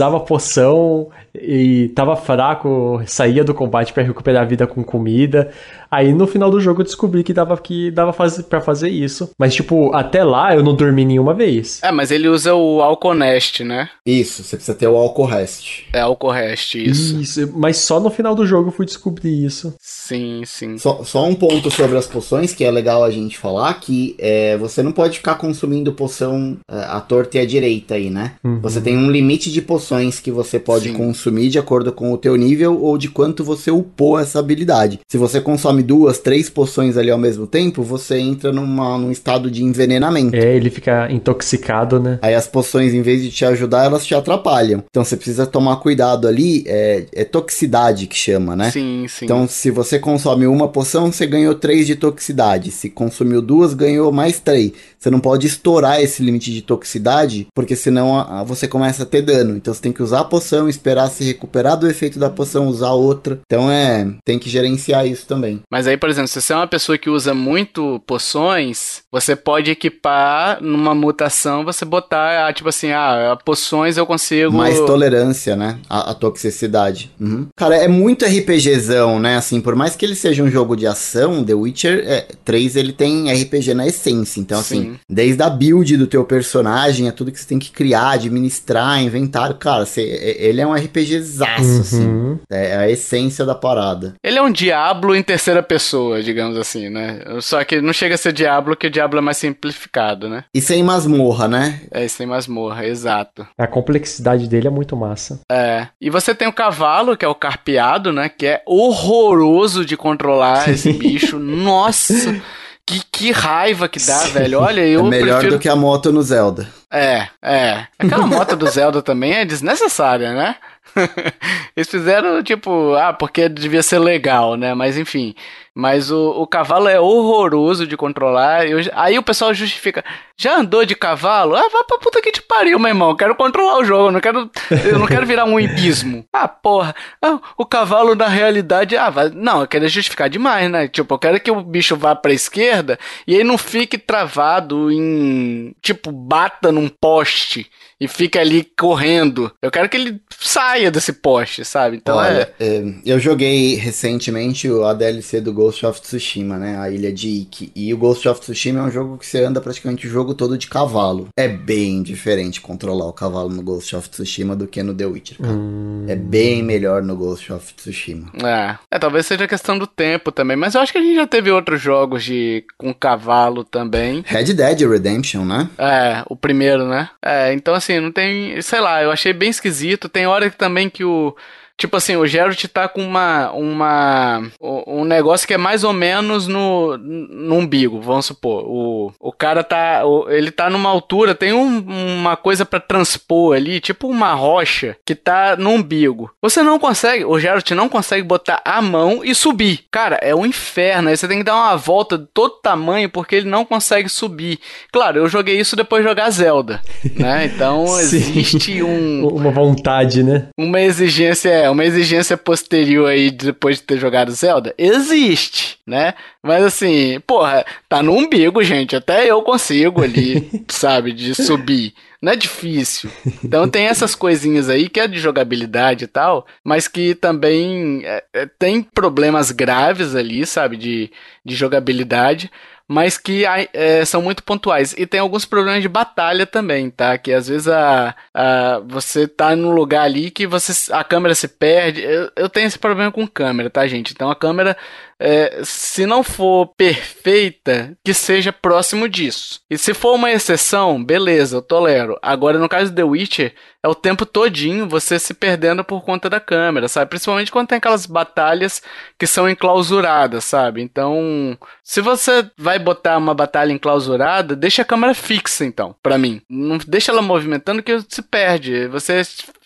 economizava poção e tava fraco, saía do combate para recuperar a vida com comida. Aí no final do jogo eu descobri que dava que dava faz, para fazer isso. Mas tipo, até lá eu não dormi nenhuma vez. É, mas ele usa o Alconest, né? Isso, você precisa ter o Alcorest. É Alcorest, isso. Isso, mas só no final do jogo eu fui descobrir isso. Sim, sim. Só, só um ponto sobre as poções que é legal a gente falar que é, você não pode ficar consumindo poção é, à torta e à direita aí, né? Uhum. Você tem um limite de poções que você pode sim. consumir de acordo com o teu nível ou de quanto você upou essa habilidade. Se você consome duas, três poções ali ao mesmo tempo, você entra numa, num estado de envenenamento. É, ele fica intoxicado, né? Aí as poções, em vez de te ajudar, elas te atrapalham. Então você precisa tomar cuidado ali, é, é toxicidade que chama, né? Sim, sim. Então se você consome uma poção, você ganhou três de toxicidade. Se consumiu duas, ganhou mais três. Você não pode estourar esse limite de toxicidade, porque senão a, a, você começa a ter dano. Então você tem que usar a poção, esperar se recuperar do efeito da poção, usar outra. Então é, tem que gerenciar isso também. Mas aí, por exemplo, se você é uma pessoa que usa muito poções, você pode equipar numa mutação, você botar, ah, tipo assim, ah, poções eu consigo. Mais tolerância, né? A, a toxicidade. Uhum. Cara, é muito RPGzão, né? Assim, por mais que ele seja um jogo de ação, The Witcher é, 3 ele tem RPG na essência. Então, assim, Sim. desde a build do teu personagem, é tudo que você tem que criar, administrar, inventário. Cara, você, ele é um RPGzaço, uhum. assim. É a essência da parada. Ele é um Diablo em terceira pessoa, digamos assim, né? Só que não chega a ser Diablo, que o Diablo é mais simplificado, né? E sem masmorra, né? É, e sem masmorra, exato. A complexidade dele é muito massa. É. E você tem o cavalo, que é o carpeado, né? Que é horroroso de controlar [laughs] esse bicho. Nossa! Que, que raiva que dá, velho. Olha, eu. É melhor prefiro... do que a moto no Zelda. É, é. Aquela moto do [laughs] Zelda também é desnecessária, né? [laughs] Eles fizeram tipo, ah, porque devia ser legal, né? Mas enfim. Mas o, o cavalo é horroroso de controlar. Eu, aí o pessoal justifica. Já andou de cavalo? Ah, vai pra puta que te pariu, meu irmão. Quero controlar o jogo. Não quero, eu não quero virar um ibismo. [laughs] Ah, porra. Ah, o cavalo na realidade. Ah, vai, não, eu quero justificar demais, né? Tipo, eu quero que o bicho vá pra esquerda e ele não fique travado em. Tipo, bata num poste e fica ali correndo. Eu quero que ele saia desse poste, sabe? Então Olha, é... é... Eu joguei recentemente a DLC do Ghost of Tsushima, né? A Ilha de Ikki. E o Ghost of Tsushima é um jogo que você anda praticamente o jogo todo de cavalo. É bem diferente controlar o cavalo no Ghost of Tsushima do que no The Witcher, cara. Hum... É bem melhor no Ghost of Tsushima. É. é, talvez seja questão do tempo também. Mas eu acho que a gente já teve outros jogos de com cavalo também. Red Dead Redemption, né? É, o primeiro, né? É, então assim, assim, não tem. Sei lá, eu achei bem esquisito. Tem hora também que o. Tipo assim, o Geralt tá com uma, uma. Um negócio que é mais ou menos no, no umbigo, vamos supor. O, o cara tá. Ele tá numa altura, tem um, uma coisa para transpor ali, tipo uma rocha, que tá no umbigo. Você não consegue, o Geralt não consegue botar a mão e subir. Cara, é um inferno. Aí você tem que dar uma volta de todo tamanho porque ele não consegue subir. Claro, eu joguei isso depois de jogar Zelda, né? Então [laughs] existe um. Uma vontade, né? Uma exigência é uma exigência posterior aí depois de ter jogado Zelda? Existe, né? Mas assim, porra, tá no umbigo, gente. Até eu consigo ali, [laughs] sabe, de subir. Não é difícil. Então tem essas coisinhas aí que é de jogabilidade e tal, mas que também é, é, tem problemas graves ali, sabe, de, de jogabilidade mas que é, são muito pontuais. E tem alguns problemas de batalha também, tá? Que às vezes a, a, você tá num lugar ali que você, a câmera se perde. Eu, eu tenho esse problema com câmera, tá, gente? Então a câmera é, se não for perfeita, que seja próximo disso. E se for uma exceção, beleza, eu tolero. Agora, no caso do The Witcher, é o tempo todinho você se perdendo por conta da câmera, sabe? Principalmente quando tem aquelas batalhas que são enclausuradas, sabe? Então, se você vai botar uma batalha enclausurada, deixa a câmera fixa, então, para mim. Não deixa ela movimentando que se perde. Você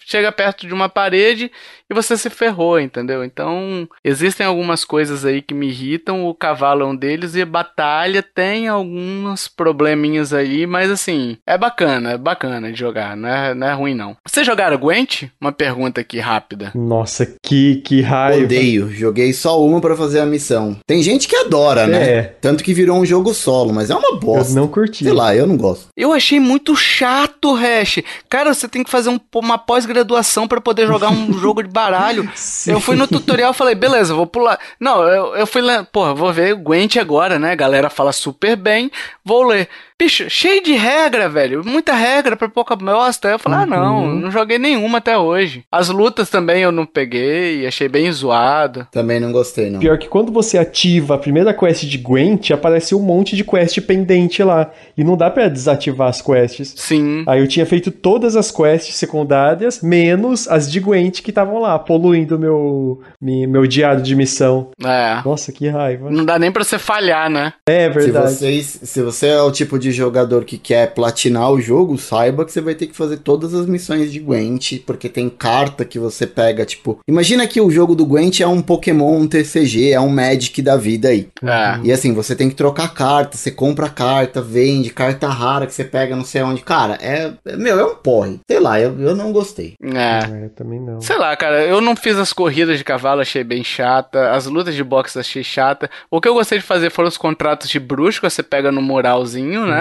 chega perto de uma parede e você se ferrou, entendeu? Então, existem algumas coisas aí que me irritam, o cavalo é um deles e batalha tem alguns probleminhas aí, mas assim, é bacana, é bacana de jogar, não é, não é ruim não. Você jogaram Gwent? Uma pergunta aqui rápida. Nossa, que, que raiva. Odeio. Joguei só uma pra fazer a missão. Tem gente que adora, né? É. Tanto que virou um jogo solo, mas é uma bosta. Eu não curti. Sei lá, eu não gosto. Eu achei muito chato, Hash. Cara, você tem que fazer um- uma pós-graduação pra poder jogar um [laughs] jogo de baralho. Sim. Eu fui no tutorial e falei, beleza, vou pular. Não, eu, eu fui lá, porra, vou ver o Gwent agora, né? A galera fala super bem, vou ler. Bicho, cheio de regra, velho. Muita regra pra pouca bosta. Aí eu falei, ah, não, Uhum. não joguei nenhuma até hoje. As lutas também eu não peguei, achei bem zoado. Também não gostei, não. Pior que quando você ativa a primeira quest de Gwent, aparece um monte de quest pendente lá. E não dá pra desativar as quests. Sim. Aí eu tinha feito todas as quests secundárias, menos as de Gwent que estavam lá, poluindo meu, meu diário de missão. É. Nossa, que raiva. Não dá nem pra você falhar, né? É Se, verdade. vocês, se você é o tipo de jogador que quer platinar o jogo, saiba que você vai ter que fazer todas as missões de Gwent, porque tem carta que você pega, tipo... Imagina que o jogo do Gwent é um Pokémon TCG, é um Magic da vida aí. É. E assim, você tem que trocar carta, você compra carta, vende, carta rara que você pega não sei onde. Cara, é... é- Meu, é um porre. Sei lá, eu, eu não gostei. É. É, também não. Sei lá, cara, eu não fiz as corridas de cavalo, achei bem chata. As lutas de boxe achei chata. O que eu gostei de fazer foram os contratos de bruxo, que você pega no muralzinho, né?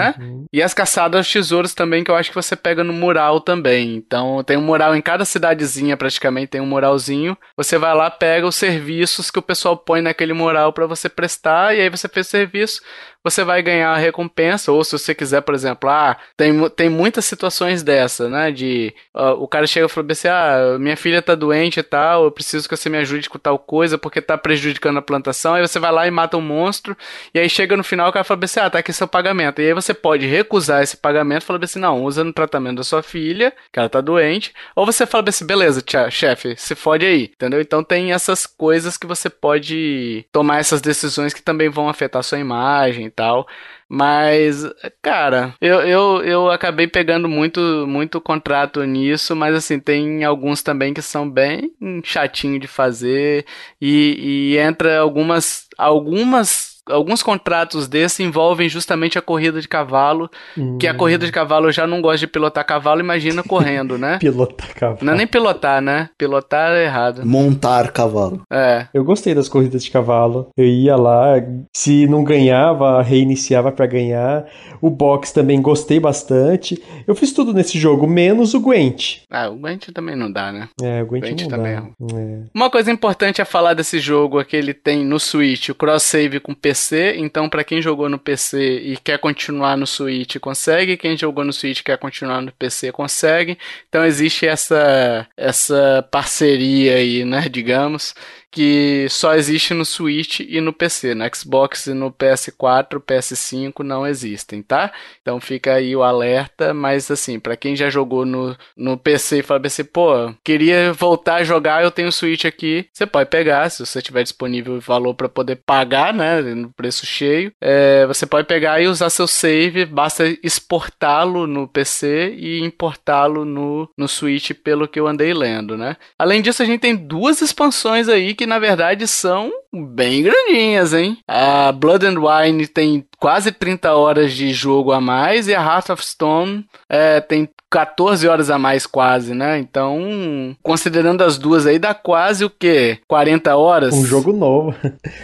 E as caçadas aos tesouros também, que eu acho que você pega no mural também. Então tem um mural em cada cidadezinha, praticamente tem um muralzinho. Você vai lá, pega os serviços que o pessoal põe naquele mural pra você prestar, e aí você fez o serviço. Você vai ganhar a recompensa, ou se você quiser, por exemplo, ah, tem, tem muitas situações dessa, né? De ah, o cara chega e fala assim: ah, minha filha tá doente e tal, eu preciso que você me ajude com tal coisa porque tá prejudicando a plantação. Aí você vai lá e mata um monstro, e aí chega no final o cara fala assim: ah, tá aqui seu pagamento. E aí você pode recusar esse pagamento falar assim: não, usa no tratamento da sua filha, que ela tá doente. Ou você fala assim: beleza, tia, chefe, se fode aí, entendeu? Então tem essas coisas que você pode tomar essas decisões que também vão afetar a sua imagem e tal. Mas, cara, eu, eu, eu acabei pegando muito, muito contrato nisso, mas assim, tem alguns também que são bem chatinho de fazer e, e entra algumas, algumas, alguns contratos desses envolvem justamente a corrida de cavalo, que a corrida de cavalo eu já não gosto de pilotar cavalo, imagina correndo, né? [laughs] Pilotar cavalo. Não é nem pilotar, né? Pilotar é errado. Montar cavalo. É. Eu gostei das corridas de cavalo. Eu ia lá, se não ganhava, reiniciava pra ganhar. O box também gostei bastante. Eu fiz tudo nesse jogo, menos o Gwent. Ah, o Gwent também não dá, né? É, o Gwent, Gwent não também dá. É. Uma coisa importante a falar desse jogo é que ele tem no Switch o cross-save com PC, então pra quem jogou no PC e quer continuar no Switch consegue, quem jogou no Switch e quer continuar no PC consegue. Então existe essa essa parceria aí, né, digamos, que só existe no Switch e no PC, no Xbox e no PS4, PS5 não existem, tá? Então fica aí o alerta, mas assim, pra quem já jogou no, no PC e fala assim, pô, queria voltar a jogar, eu tenho o Switch aqui, você pode pegar, se você tiver disponível o valor pra poder pagar, né, no preço cheio, é, você pode pegar e usar seu save, basta exportá-lo no PC e importá-lo no, no Switch, pelo que eu andei lendo, né? Além disso, a gente tem duas expansões aí que na verdade são bem grandinhas, hein? A Blood and Wine tem quase 30 horas de jogo a mais e a Heart of Stone é, tem 14 horas a mais quase, né? Então, considerando as duas aí, dá quase o quê? 40 horas? Um jogo novo.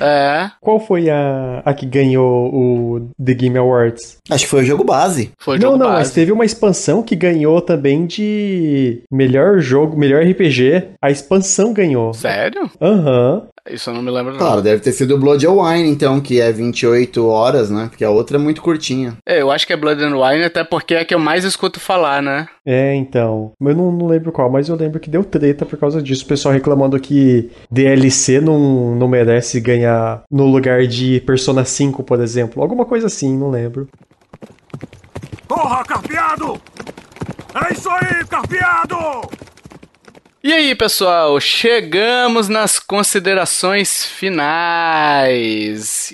É, Qual foi a, a que ganhou o The Game Awards? Acho que foi o jogo base. foi o não, jogo não, mas base. teve uma expansão que ganhou também de melhor jogo, melhor RPG. A expansão ganhou. Sério? Aham. Isso eu não me lembro não. Claro, deve ter sido o Blood and Wine, então, que é 28 horas, né? Porque a outra é muito curtinha. É, eu acho que é Blood and Wine, até porque é a que eu mais escuto falar, né? É, então. Eu não, não lembro qual, mas eu lembro que deu treta por causa disso. O pessoal reclamando que DLC não, não merece ganhar no lugar de Persona 5, por exemplo. Alguma coisa assim, não lembro. Corra, carpeado! É isso aí, carpeado! E aí, pessoal, chegamos nas considerações finais.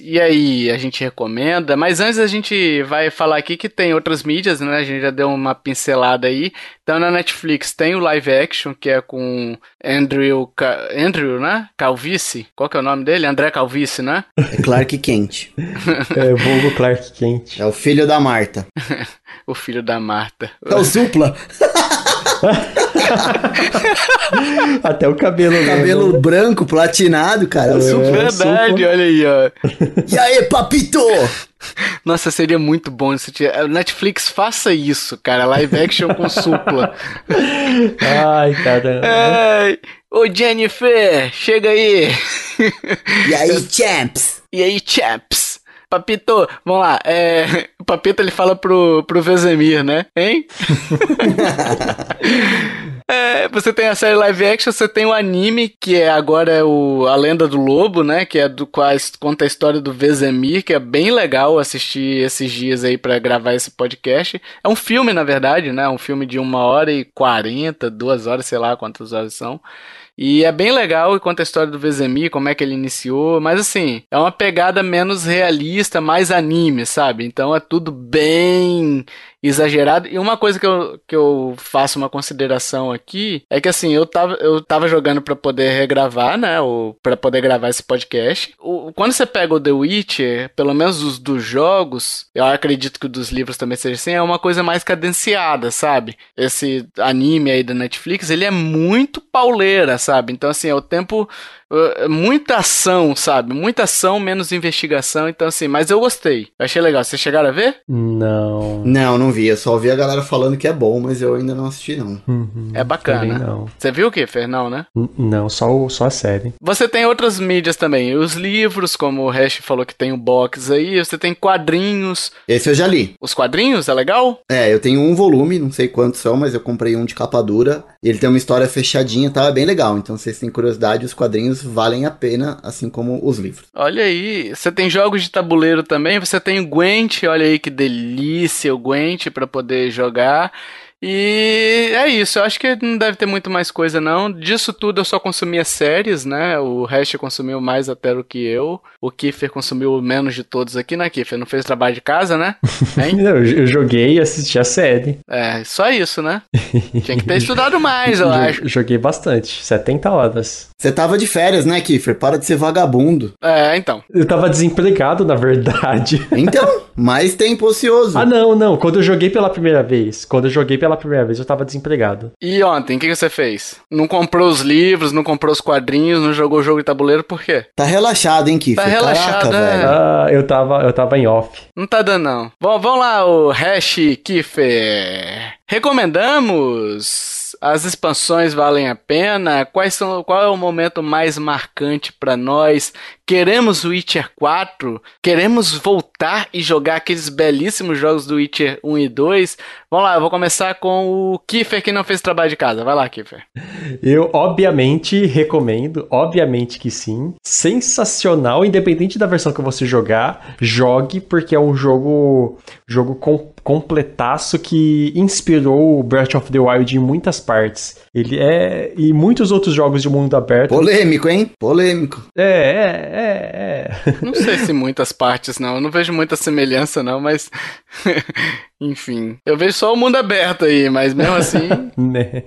E aí, a gente recomenda, mas antes a gente vai falar aqui que tem outras mídias, né? A gente já deu uma pincelada aí. Então na Netflix tem o live action, que é com Andrew, Ca... Andrew, né? Calvice. Qual que é o nome dele? André Calvice, né? É Clark Kent. [laughs] É, vulgo Clark Kent. É o filho da Marta. [laughs] o filho da Marta. É o Supla. [laughs] [laughs] Até o cabelo. né? Cabelo branco, platinado, cara. É o Supla. Verdade, olha aí, ó. E aí, papito? Nossa, seria muito bom se tiver. Netflix faça isso, cara. Live action com supla. Ai, caramba. Ai. Ô Jennifer, chega aí. E aí, champs? E aí, chaps? Papito, vamos lá. É, o Papito ele fala pro, pro Vezemir, né? Hein? [laughs] É, você tem a série live action, você tem o anime, que é agora é o A Lenda do Lobo, né? Que é do quais conta a história do Vezemir, que é bem legal assistir esses dias aí para gravar esse podcast. É um filme, na verdade, né? Um filme de uma hora e quarenta, duas horas, sei lá quantas horas são. E é bem legal conta a história do Vezemir, como é que ele iniciou, mas assim, é uma pegada menos realista, mais anime, sabe? Então é tudo bem exagerado. E uma coisa que eu, que eu faço uma consideração aqui é que assim, eu tava, eu tava jogando para poder regravar, né? Ou para poder gravar esse podcast. O, quando você pega o The Witcher, pelo menos os dos jogos, eu acredito que dos livros também seja assim, é uma coisa mais cadenciada, sabe? Esse anime aí da Netflix, ele é muito pauleira, sabe? Então, assim, é o tempo Uh, muita ação, sabe? Muita ação, menos investigação. Então, assim, mas eu gostei. Eu achei legal. Vocês chegaram a ver? Não. Não, não vi. Eu só ouvi a galera falando que é bom, mas eu ainda não assisti, não. Uhum, É bacana. não. Você viu o que, Fernão, né? N- Não, só, o- só a série. Você tem outras mídias também. Os livros, como o Hash falou que tem o box aí. Você tem quadrinhos. Esse eu já li. Os quadrinhos, é legal? É, eu tenho um volume, não sei quantos são, mas eu comprei um de capa dura. Ele tem uma história fechadinha, tá bem legal. Então, se vocês têm curiosidade, os quadrinhos valem a pena, assim como os livros. Olha aí. Você tem jogos de tabuleiro também. Você tem o Gwent. Olha aí que delícia o Gwent para poder jogar. E é isso, eu acho que não deve ter muito mais coisa não. Disso tudo eu só consumia séries, né? O Hash consumiu mais até do que eu. O Kiefer consumiu menos de todos aqui, né, Kiefer? Não fez trabalho de casa, né? [laughs] Hein? Não, eu eu joguei e assisti a série. É, só isso, né? Tinha que ter estudado mais, eu [laughs] acho. Joguei bastante, 70 horas. Você tava de férias, né, Kiefer? Para de ser vagabundo. É, então. Eu tava desempregado, na verdade. Então, mais tempo ocioso. Ah, não, não. Quando eu joguei pela primeira vez, quando eu joguei pela primeira vez, eu tava desempregado. E ontem, o que, que você fez? Não comprou os livros, não comprou os quadrinhos, não jogou o jogo de tabuleiro, por quê? Tá relaxado, hein, Kiefer? Tá relaxado, Caraca, é. velho. Ah, eu tava, eu tava em off. Não tá dando, não. Bom, vamos lá, o Hash Kiffer. Recomendamos. As expansões valem a pena? Quais são, qual é o momento mais marcante pra nós? Queremos Witcher 4? Queremos voltar e jogar aqueles belíssimos jogos do Witcher 1 e 2? Vamos lá, eu vou começar com o Kiffer que não fez trabalho de casa. Vai lá, Kiffer. Eu, obviamente, recomendo, obviamente que sim. Sensacional, independente da versão que você jogar, jogue, porque é um jogo, jogo com, completaço que inspirou o Breath of the Wild em muitas partes. Ele é. E muitos outros jogos de mundo aberto. Polêmico, hein? Polêmico. É, é, é, é. Não sei se muitas partes, não. Eu não vejo muita semelhança, não, mas. Enfim. Eu vejo só o mundo aberto aí, mas mesmo assim. [laughs] né?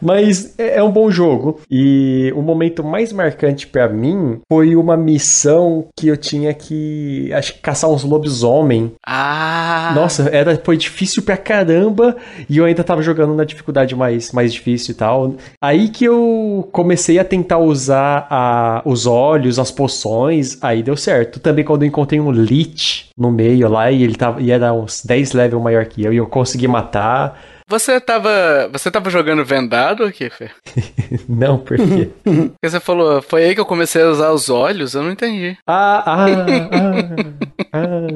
Mas é é um bom jogo. E o momento mais marcante pra mim foi uma missão que eu tinha que acho que caçar uns lobisomem. Ah! Nossa, era foi difícil pra caramba e eu ainda tava jogando na dificuldade mais mais difícil e tal. Aí que eu comecei a tentar usar a, os olhos, as poções, aí deu certo. Também quando eu encontrei um Lich no meio lá e ele tava e era uns 10 level maior que eu e eu consegui matar. Você tava. Você tava jogando vendado, Kiffer? [laughs] Não, por quê? [laughs] Porque você falou, foi aí que eu comecei a usar os olhos? Eu não entendi. Ah, ah, ah, ah.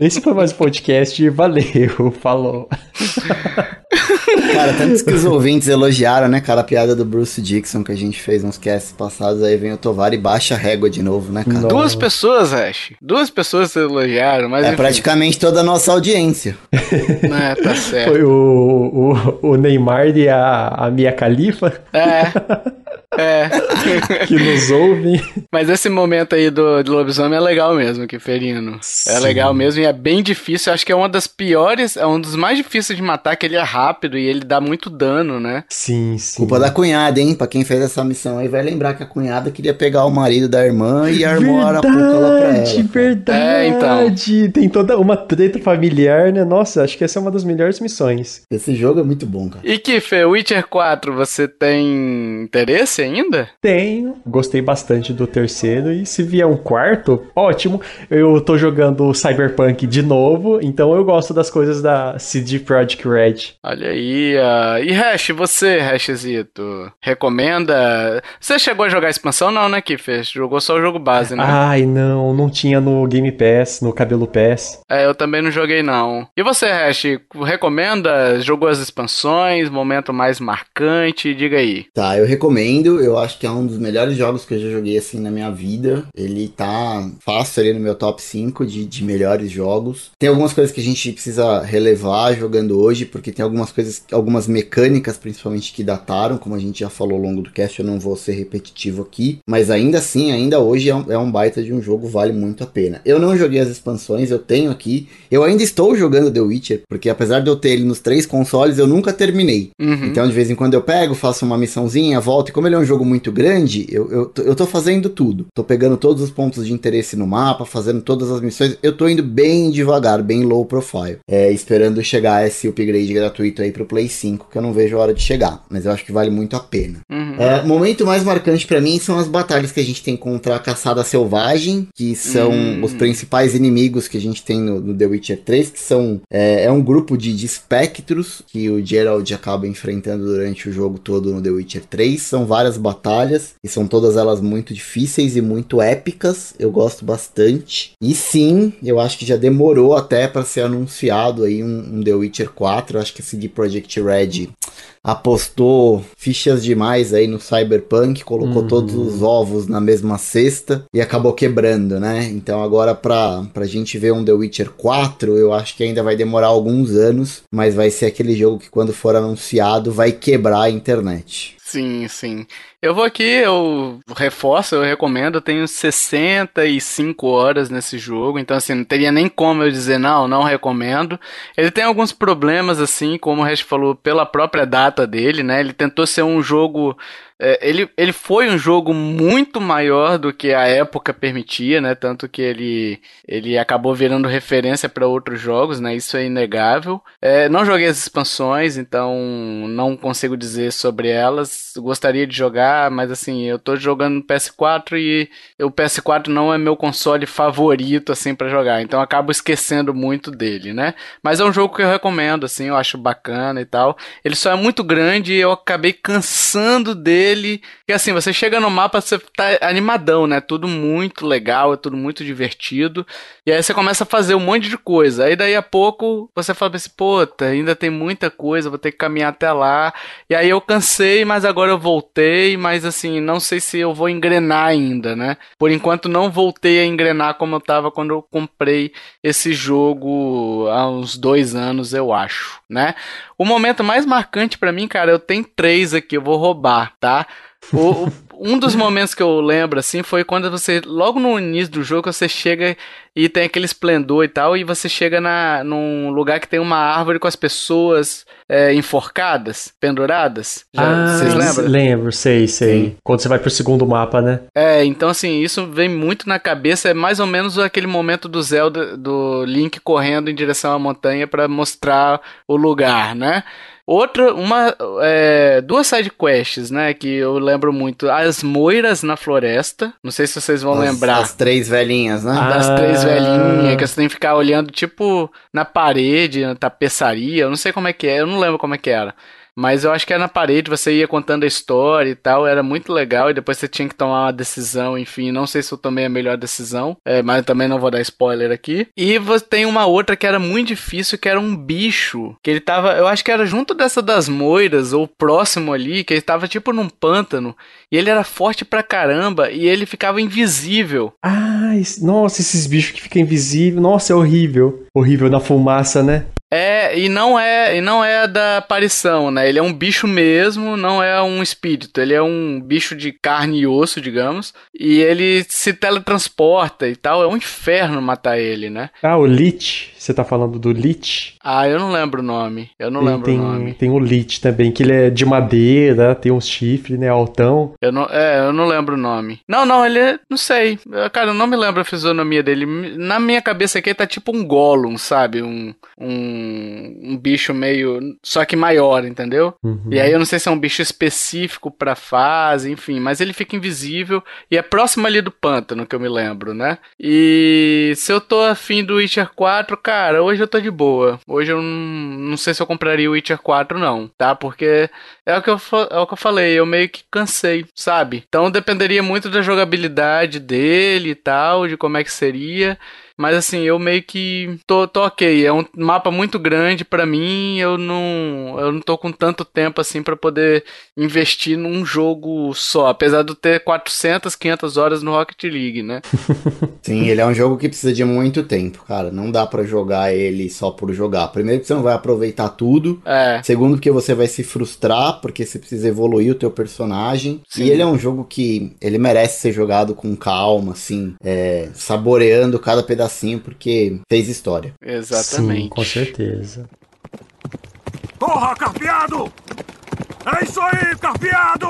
Esse foi mais um podcast. Valeu, falou. Cara, tantos que os ouvintes elogiaram, né, cara, a piada do Bruce Dixon que a gente fez uns casts passados, aí vem o Tovar e baixa a régua de novo, né, cara? Duas pessoas, Ash. Duas pessoas elogiaram, mas É enfim. praticamente toda a nossa audiência. [laughs] É, tá certo. Foi o, o, o Neymar e a, a Mia Khalifa É. [laughs] É. [laughs] que nos ouvem. Mas esse momento aí do, do lobisomem é legal mesmo, Kiferino. É Sim. legal mesmo e é bem difícil. Acho que é uma das piores, é um dos mais difíceis de matar, que ele é rápido e ele dá muito dano, né? Sim, sim. Culpa da cunhada, hein? Pra quem fez essa missão aí, vai lembrar que a cunhada queria pegar o marido da irmã e armou a arapuca lá pra Verdade, ela. verdade. É, então. Tem toda uma treta familiar, né? Nossa, acho que essa é uma das melhores missões. Esse jogo é muito bom, cara. E Kifer, Witcher 4, você tem interesse ainda? Tenho. Gostei bastante do terceiro. E se vier um quarto, ótimo. Eu tô jogando Cyberpunk de novo, então eu gosto das coisas da CD Projekt Red. Olha aí, ah, e Hash, você, Hashzito, recomenda? Você chegou a jogar a expansão? Não, né, Kifer? Jogou só o jogo base, né? Ai, não, não tinha no Game Pass, no Cabelo Pass. É, eu também não joguei não. E você, Hash, recomenda? Jogou as expansões? Momento mais marcante? Diga aí. Tá, eu recomendo. Eu acho que é um dos melhores jogos que eu já joguei assim na minha vida. Ele tá fácil ali no meu top 5 de, de melhores jogos. Tem algumas coisas que a gente precisa relevar jogando hoje, porque tem algumas coisas, algumas mecânicas principalmente que dataram, como a gente já falou ao longo do cast, eu não vou ser repetitivo aqui. Mas ainda assim, ainda hoje é um, é um baita de um jogo, vale muito a pena. Eu não joguei as expansões, eu tenho aqui. Eu ainda estou jogando The Witcher, porque apesar de eu ter ele nos três consoles, eu nunca terminei. Uhum. Então, de vez em quando eu pego, faço uma missãozinha, volto. E como ele é um jogo muito grande, eu, eu, tô- eu tô fazendo tudo. Tô pegando todos os pontos de interesse no mapa, fazendo todas as missões. Eu tô indo bem devagar, bem low profile. É, esperando chegar esse upgrade gratuito aí pro Play 5, que eu não vejo a hora de chegar. Mas eu acho que vale muito a pena. Uhum. É, momento mais marcante pra mim são as batalhas que a gente tem contra a caçada selvagem, que são Hum. os principais inimigos que a gente tem no, no The Witcher 3, que são é, é um grupo de, de espectros que o Geralt acaba enfrentando durante o jogo todo no The Witcher 3. São várias batalhas e são todas elas muito difíceis e muito épicas. Eu gosto bastante. E sim, eu acho que já demorou até pra ser anunciado aí um, um The Witcher 4. Eu acho que a CD Projekt Red apostou fichas demais aí no Cyberpunk, colocou Uhum. todos os ovos na mesma cesta e acabou quebrando, né? Então agora pra, pra gente ver um The Witcher 4, eu acho que ainda vai demorar alguns anos, mas vai ser aquele jogo que quando for anunciado vai quebrar a internet. Sim, sim. Eu vou aqui, eu reforço, eu recomendo, eu tenho 65 horas nesse jogo, então assim, não teria nem como eu dizer não, não recomendo. Ele tem alguns problemas, assim, como o Rest falou, pela própria data dele, né? Ele tentou ser um jogo. É, ele, ele foi um jogo muito maior do que a época permitia, né? Tanto que ele, ele acabou virando referência para outros jogos, né? Isso é inegável. É, não joguei as expansões, então não consigo dizer sobre elas. Gostaria de jogar, mas assim, eu tô jogando no PS4 e o PS4 não é meu console favorito assim para jogar, então acabo esquecendo muito dele, né? Mas é um jogo que eu recomendo, assim, eu acho bacana e tal. Ele só é muito grande e eu acabei cansando dele. Porque assim, você chega no mapa, você tá animadão, né? Tudo muito legal, é tudo muito divertido. E aí você começa a fazer um monte de coisa. Aí daí a pouco você fala assim, puta, ainda tem muita coisa, vou ter que caminhar até lá. E aí eu cansei, mas agora eu voltei, mas assim, não sei se eu vou engrenar ainda, né? Por enquanto não voltei a engrenar como eu tava quando eu comprei esse jogo há uns dois anos, eu acho, né? O momento mais marcante pra mim, cara, eu tenho três aqui, eu vou roubar, tá? O- o- um dos momentos que eu lembro, assim, foi quando você, logo no início do jogo, você chega e tem aquele esplendor e tal, e você chega na, num lugar que tem uma árvore com as pessoas é, enforcadas, penduradas. Já, vocês lembram? Lembro, sei, sei. Quando você vai pro segundo mapa, né? É, então assim, isso vem muito na cabeça, é mais ou menos aquele momento do Zelda, do Link correndo em direção à montanha pra mostrar o lugar, né? Outra, uma, é, duas side quests, né, que eu lembro muito, as moiras na floresta, não sei se vocês vão As- lembrar. As três velhinhas, né? Ah. Das três velhinhas, que você tem que ficar olhando, tipo, na parede, na tapeçaria, eu não sei como é que é, eu não lembro como é que era. Mas eu acho que era na parede, você ia contando a história e tal, era muito legal. E depois você tinha que tomar uma decisão, enfim. Não sei se eu tomei a melhor decisão, é, mas também não vou dar spoiler aqui. E tem uma outra que era muito difícil, que era um bicho. Que ele tava, eu acho que era junto dessa das moiras, ou próximo ali, que ele tava tipo num pântano. E ele era forte pra caramba e ele ficava invisível. Ah, nossa, esses bichos que ficam invisíveis. Nossa, é horrível. Horrível na fumaça, né? É, e não é, e não é da aparição, né? Ele é um bicho mesmo, não é um espírito. Ele é um bicho de carne e osso, digamos, e ele se teletransporta e tal. É um inferno matar ele, né? Ah, o Lich. Você tá falando do Lich? Ah, eu não lembro o nome. Eu não lembro tem, o nome. tem o Lich também, que ele é de madeira, tem uns chifres, né? Altão. Eu não, é, eu não lembro o nome. Não, não, ele é, não sei. Cara, eu não me lembro a fisionomia dele. Na minha cabeça aqui tá tipo um Gollum, sabe? Um, um, um bicho meio, só que maior, entendeu? Uhum. E aí eu não sei se é um bicho específico pra fase, enfim, mas ele fica invisível e é próximo ali do pântano, que eu me lembro, né? E se eu tô afim do Witcher 4, cara, hoje eu tô de boa. Hoje eu não, não sei se eu compraria o Witcher 4 não, tá? Porque é o que eu, é o que eu falei, eu meio que cansei, sabe? Então dependeria muito da jogabilidade dele e tal, de como é que seria. Mas assim, eu meio que tô, tô ok. É um mapa muito grande pra mim. Eu não, eu não tô com tanto tempo assim pra poder investir num jogo só. Apesar de eu ter 400, 500 horas no Rocket League, né? [laughs] Sim, ele é um jogo que precisa de muito tempo, cara. Não dá pra jogar ele só por jogar. Primeiro que você não vai aproveitar tudo. É. Segundo porque você vai se frustrar, porque você precisa evoluir o teu personagem. Sim. E ele é um jogo que ele merece ser jogado com calma, assim, é, saboreando cada pedacinho, porque fez história. Sim, Exatamente. com certeza. Corra, carpeado! É isso aí, carpeado!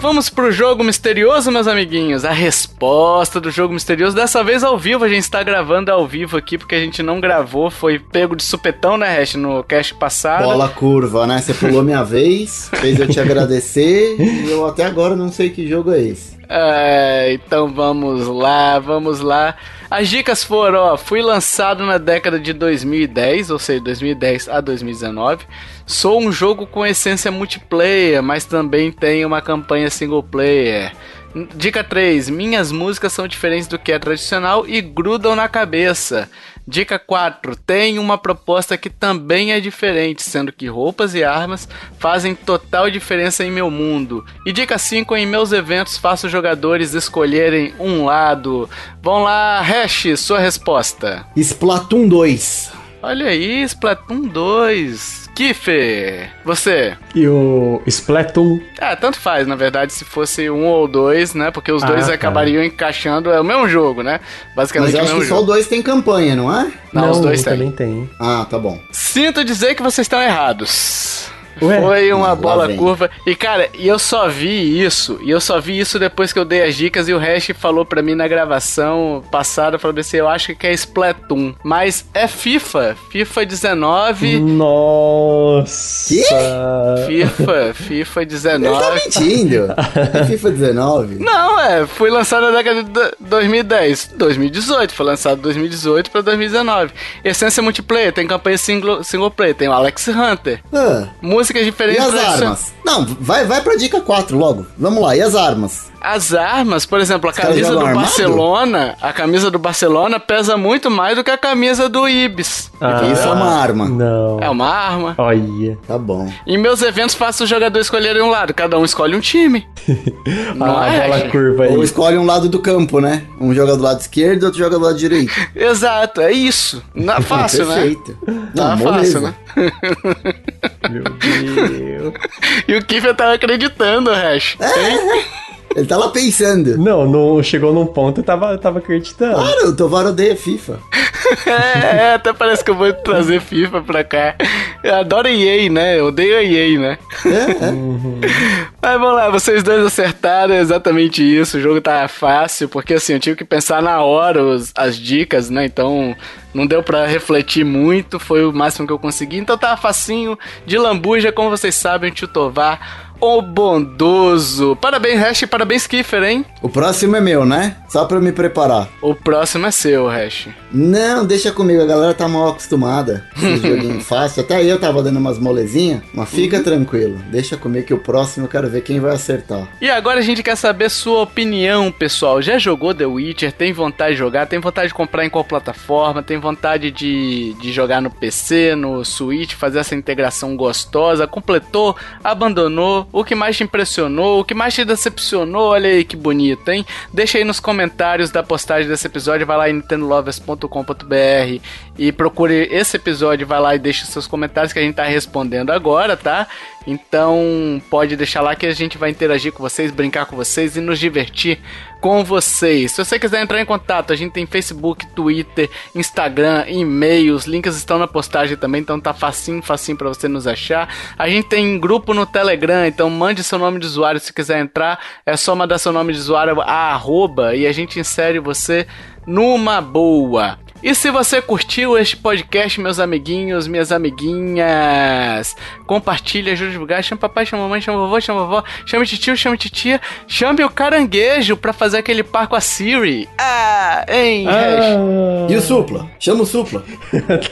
Vamos pro jogo misterioso, meus amiguinhos. A resposta do jogo misterioso, dessa vez ao vivo. A gente está gravando ao vivo aqui porque a gente não gravou. Foi pego de supetão, né, Hash, no cast passado. Bola curva, né? Você pulou minha vez, fez eu te [laughs] agradecer, e eu até agora não sei que jogo é esse. É, então vamos lá, vamos lá. As dicas foram, ó, fui lançado na década de 2010, ou seja, 2010 a 2019. Sou um jogo com essência multiplayer, mas também tem uma campanha single player. Dica 3. Minhas músicas são diferentes do que é tradicional e grudam na cabeça. Dica 4. Tem uma proposta que também é diferente, sendo que roupas e armas fazem total diferença em meu mundo. E dica 5. Em meus eventos faço jogadores escolherem um lado. Vão lá, Hash, sua resposta. Splatoon 2. Olha aí, Splatoon 2. Kiffer, você. E o Splatoon. Ah, tanto faz, na verdade, se fosse um ou dois, né? Porque os Ah, dois tá. acabariam encaixando. É o mesmo jogo, né? Basicamente Mas acho que só o jogo. 2 tem campanha, não é? Não, os dois têm. também tem. Ah, tá bom. Sinto dizer que vocês estão errados. Ué? Foi uma bola curva. E cara, e eu só vi isso. E eu só vi isso depois que eu dei as dicas. E o Hash falou pra mim na gravação passada: falou assim, eu acho que é Splatoon. Mas é FIFA. FIFA 19. Nossa! FIFA, FIFA Ele tá 19. mentindo. É FIFA 19. Não, é, foi lançado na década de do- 2010, 2018, foi lançado de 2018 pra 2019. Essência multiplayer, tem campanha single, single player, tem o Alex Hunter. Ah, Músicas e diferentes. as tradicion- armas? Não, vai, vai pra dica 4 logo. Vamos lá, e as armas? As armas, por exemplo, a camisa do armado? Barcelona, a camisa do Barcelona pesa muito mais do que a camisa do Ibis. Ah, Isso é uma arma. Não. É uma arma. Olha. Tá bom. Em meus eventos faço os jogadores escolherem um lado, cada um escolhe um time. [laughs] Não a é? bola gente? curva aí. Ou escolhe um lado do campo, né? Um joga do lado esquerdo, outro joga do lado direito. [laughs] Exato, é isso. Não é [laughs] fácil, né? Perfeito. Tá Não, fácil, moleza. né? Meu Deus. E o Kiffer tava acreditando, Hash. Ele tá lá pensando. Não, não chegou num ponto e tava, tava acreditando. Claro, o Tovar odeia FIFA. [laughs] É, é, até parece que eu vou trazer FIFA pra cá. Eu adoro EA, né? Eu odeio a EA, né? É, é. [laughs] Mas vamos lá, vocês dois acertaram exatamente isso. O jogo tá fácil, porque assim, eu tive que pensar na hora os- as dicas, né? Então não deu pra refletir muito, foi o máximo que eu consegui. Então tava facinho, de lambuja, como vocês sabem, o tio Tovar, o bondoso. Parabéns, Hash, parabéns, Kiffer, hein? O próximo é meu, né? Só pra eu me preparar. O próximo é seu, Hash. Não, deixa comigo, a galera tá mal acostumada. Esse [laughs] joguinho fácil. Até eu tava dando umas molezinhas, mas fica tranquilo. Deixa comigo que o próximo eu quero ver quem vai acertar. E agora a gente quer saber sua opinião, pessoal. Já jogou The Witcher? Tem vontade de jogar? Tem vontade de comprar em qual plataforma? Tem vontade de, de jogar no PC, no Switch, fazer essa integração gostosa? Completou? Abandonou? O que mais te impressionou? O que mais te decepcionou? Olha aí que bonito, hein? Deixa aí nos comentários da postagem desse episódio. Vai lá em nintendolovers.com.br e procure esse episódio. Vai lá e deixe seus comentários que a gente tá respondendo agora, tá? Então pode deixar lá que a gente vai interagir com vocês, brincar com vocês e nos divertir com vocês. Se você quiser entrar em contato, a gente tem Facebook, Twitter, Instagram, e-mail, os links estão na postagem também, então tá facinho, facinho para você nos achar. A gente tem grupo no Telegram, então mande seu nome de usuário se quiser entrar, é só mandar seu nome de usuário a arroba e a gente insere você numa boa. E se você curtiu este podcast, meus amiguinhos, minhas amiguinhas, compartilha, ajuda a divulgar, chama papai, chama mamãe, chama vovô, chama vovó, chame tio, chame titia, chame o caranguejo pra fazer aquele par com a Siri. Ah, hein, ah. E o Supla? Chama o Supla.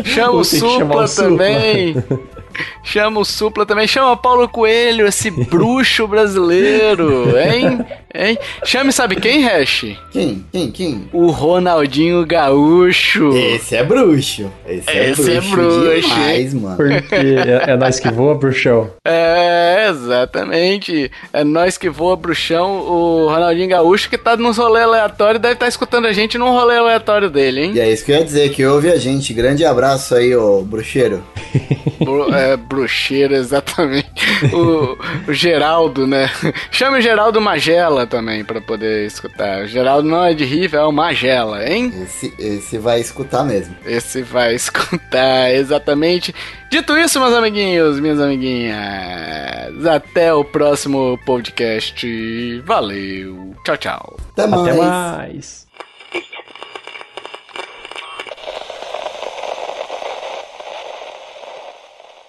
Chama [laughs] o Supla também. [laughs] Chama o Supla também. Chama Paulo Coelho, esse [laughs] bruxo brasileiro, hein? hein? Chame sabe quem, Hash? Quem? Quem? Quem? O Ronaldinho Gaúcho. Esse é bruxo. Esse é esse é bruxo. É bruxo. Demais, mano. Porque é, é nós que voa, bruxão. É, exatamente. É nós que voa, bruxão. O Ronaldinho Gaúcho que tá nos rolê aleatório deve estar tá escutando a gente num rolê aleatório dele, hein? E é isso que eu ia dizer, que ouve a gente. Grande abraço aí, ô bruxeiro. Bru é, bruxeiro, exatamente. O, o, Geraldo, né? Chame o Geraldo Magela também pra poder escutar. O Geraldo não é de Riva, é o Magela, hein? Esse, esse vai escutar mesmo. Esse vai [laughs] escutar, exatamente. Dito isso, meus amiguinhos, minhas amiguinhas, até o próximo podcast. Valeu. Tchau, tchau. Até mais. Até mais.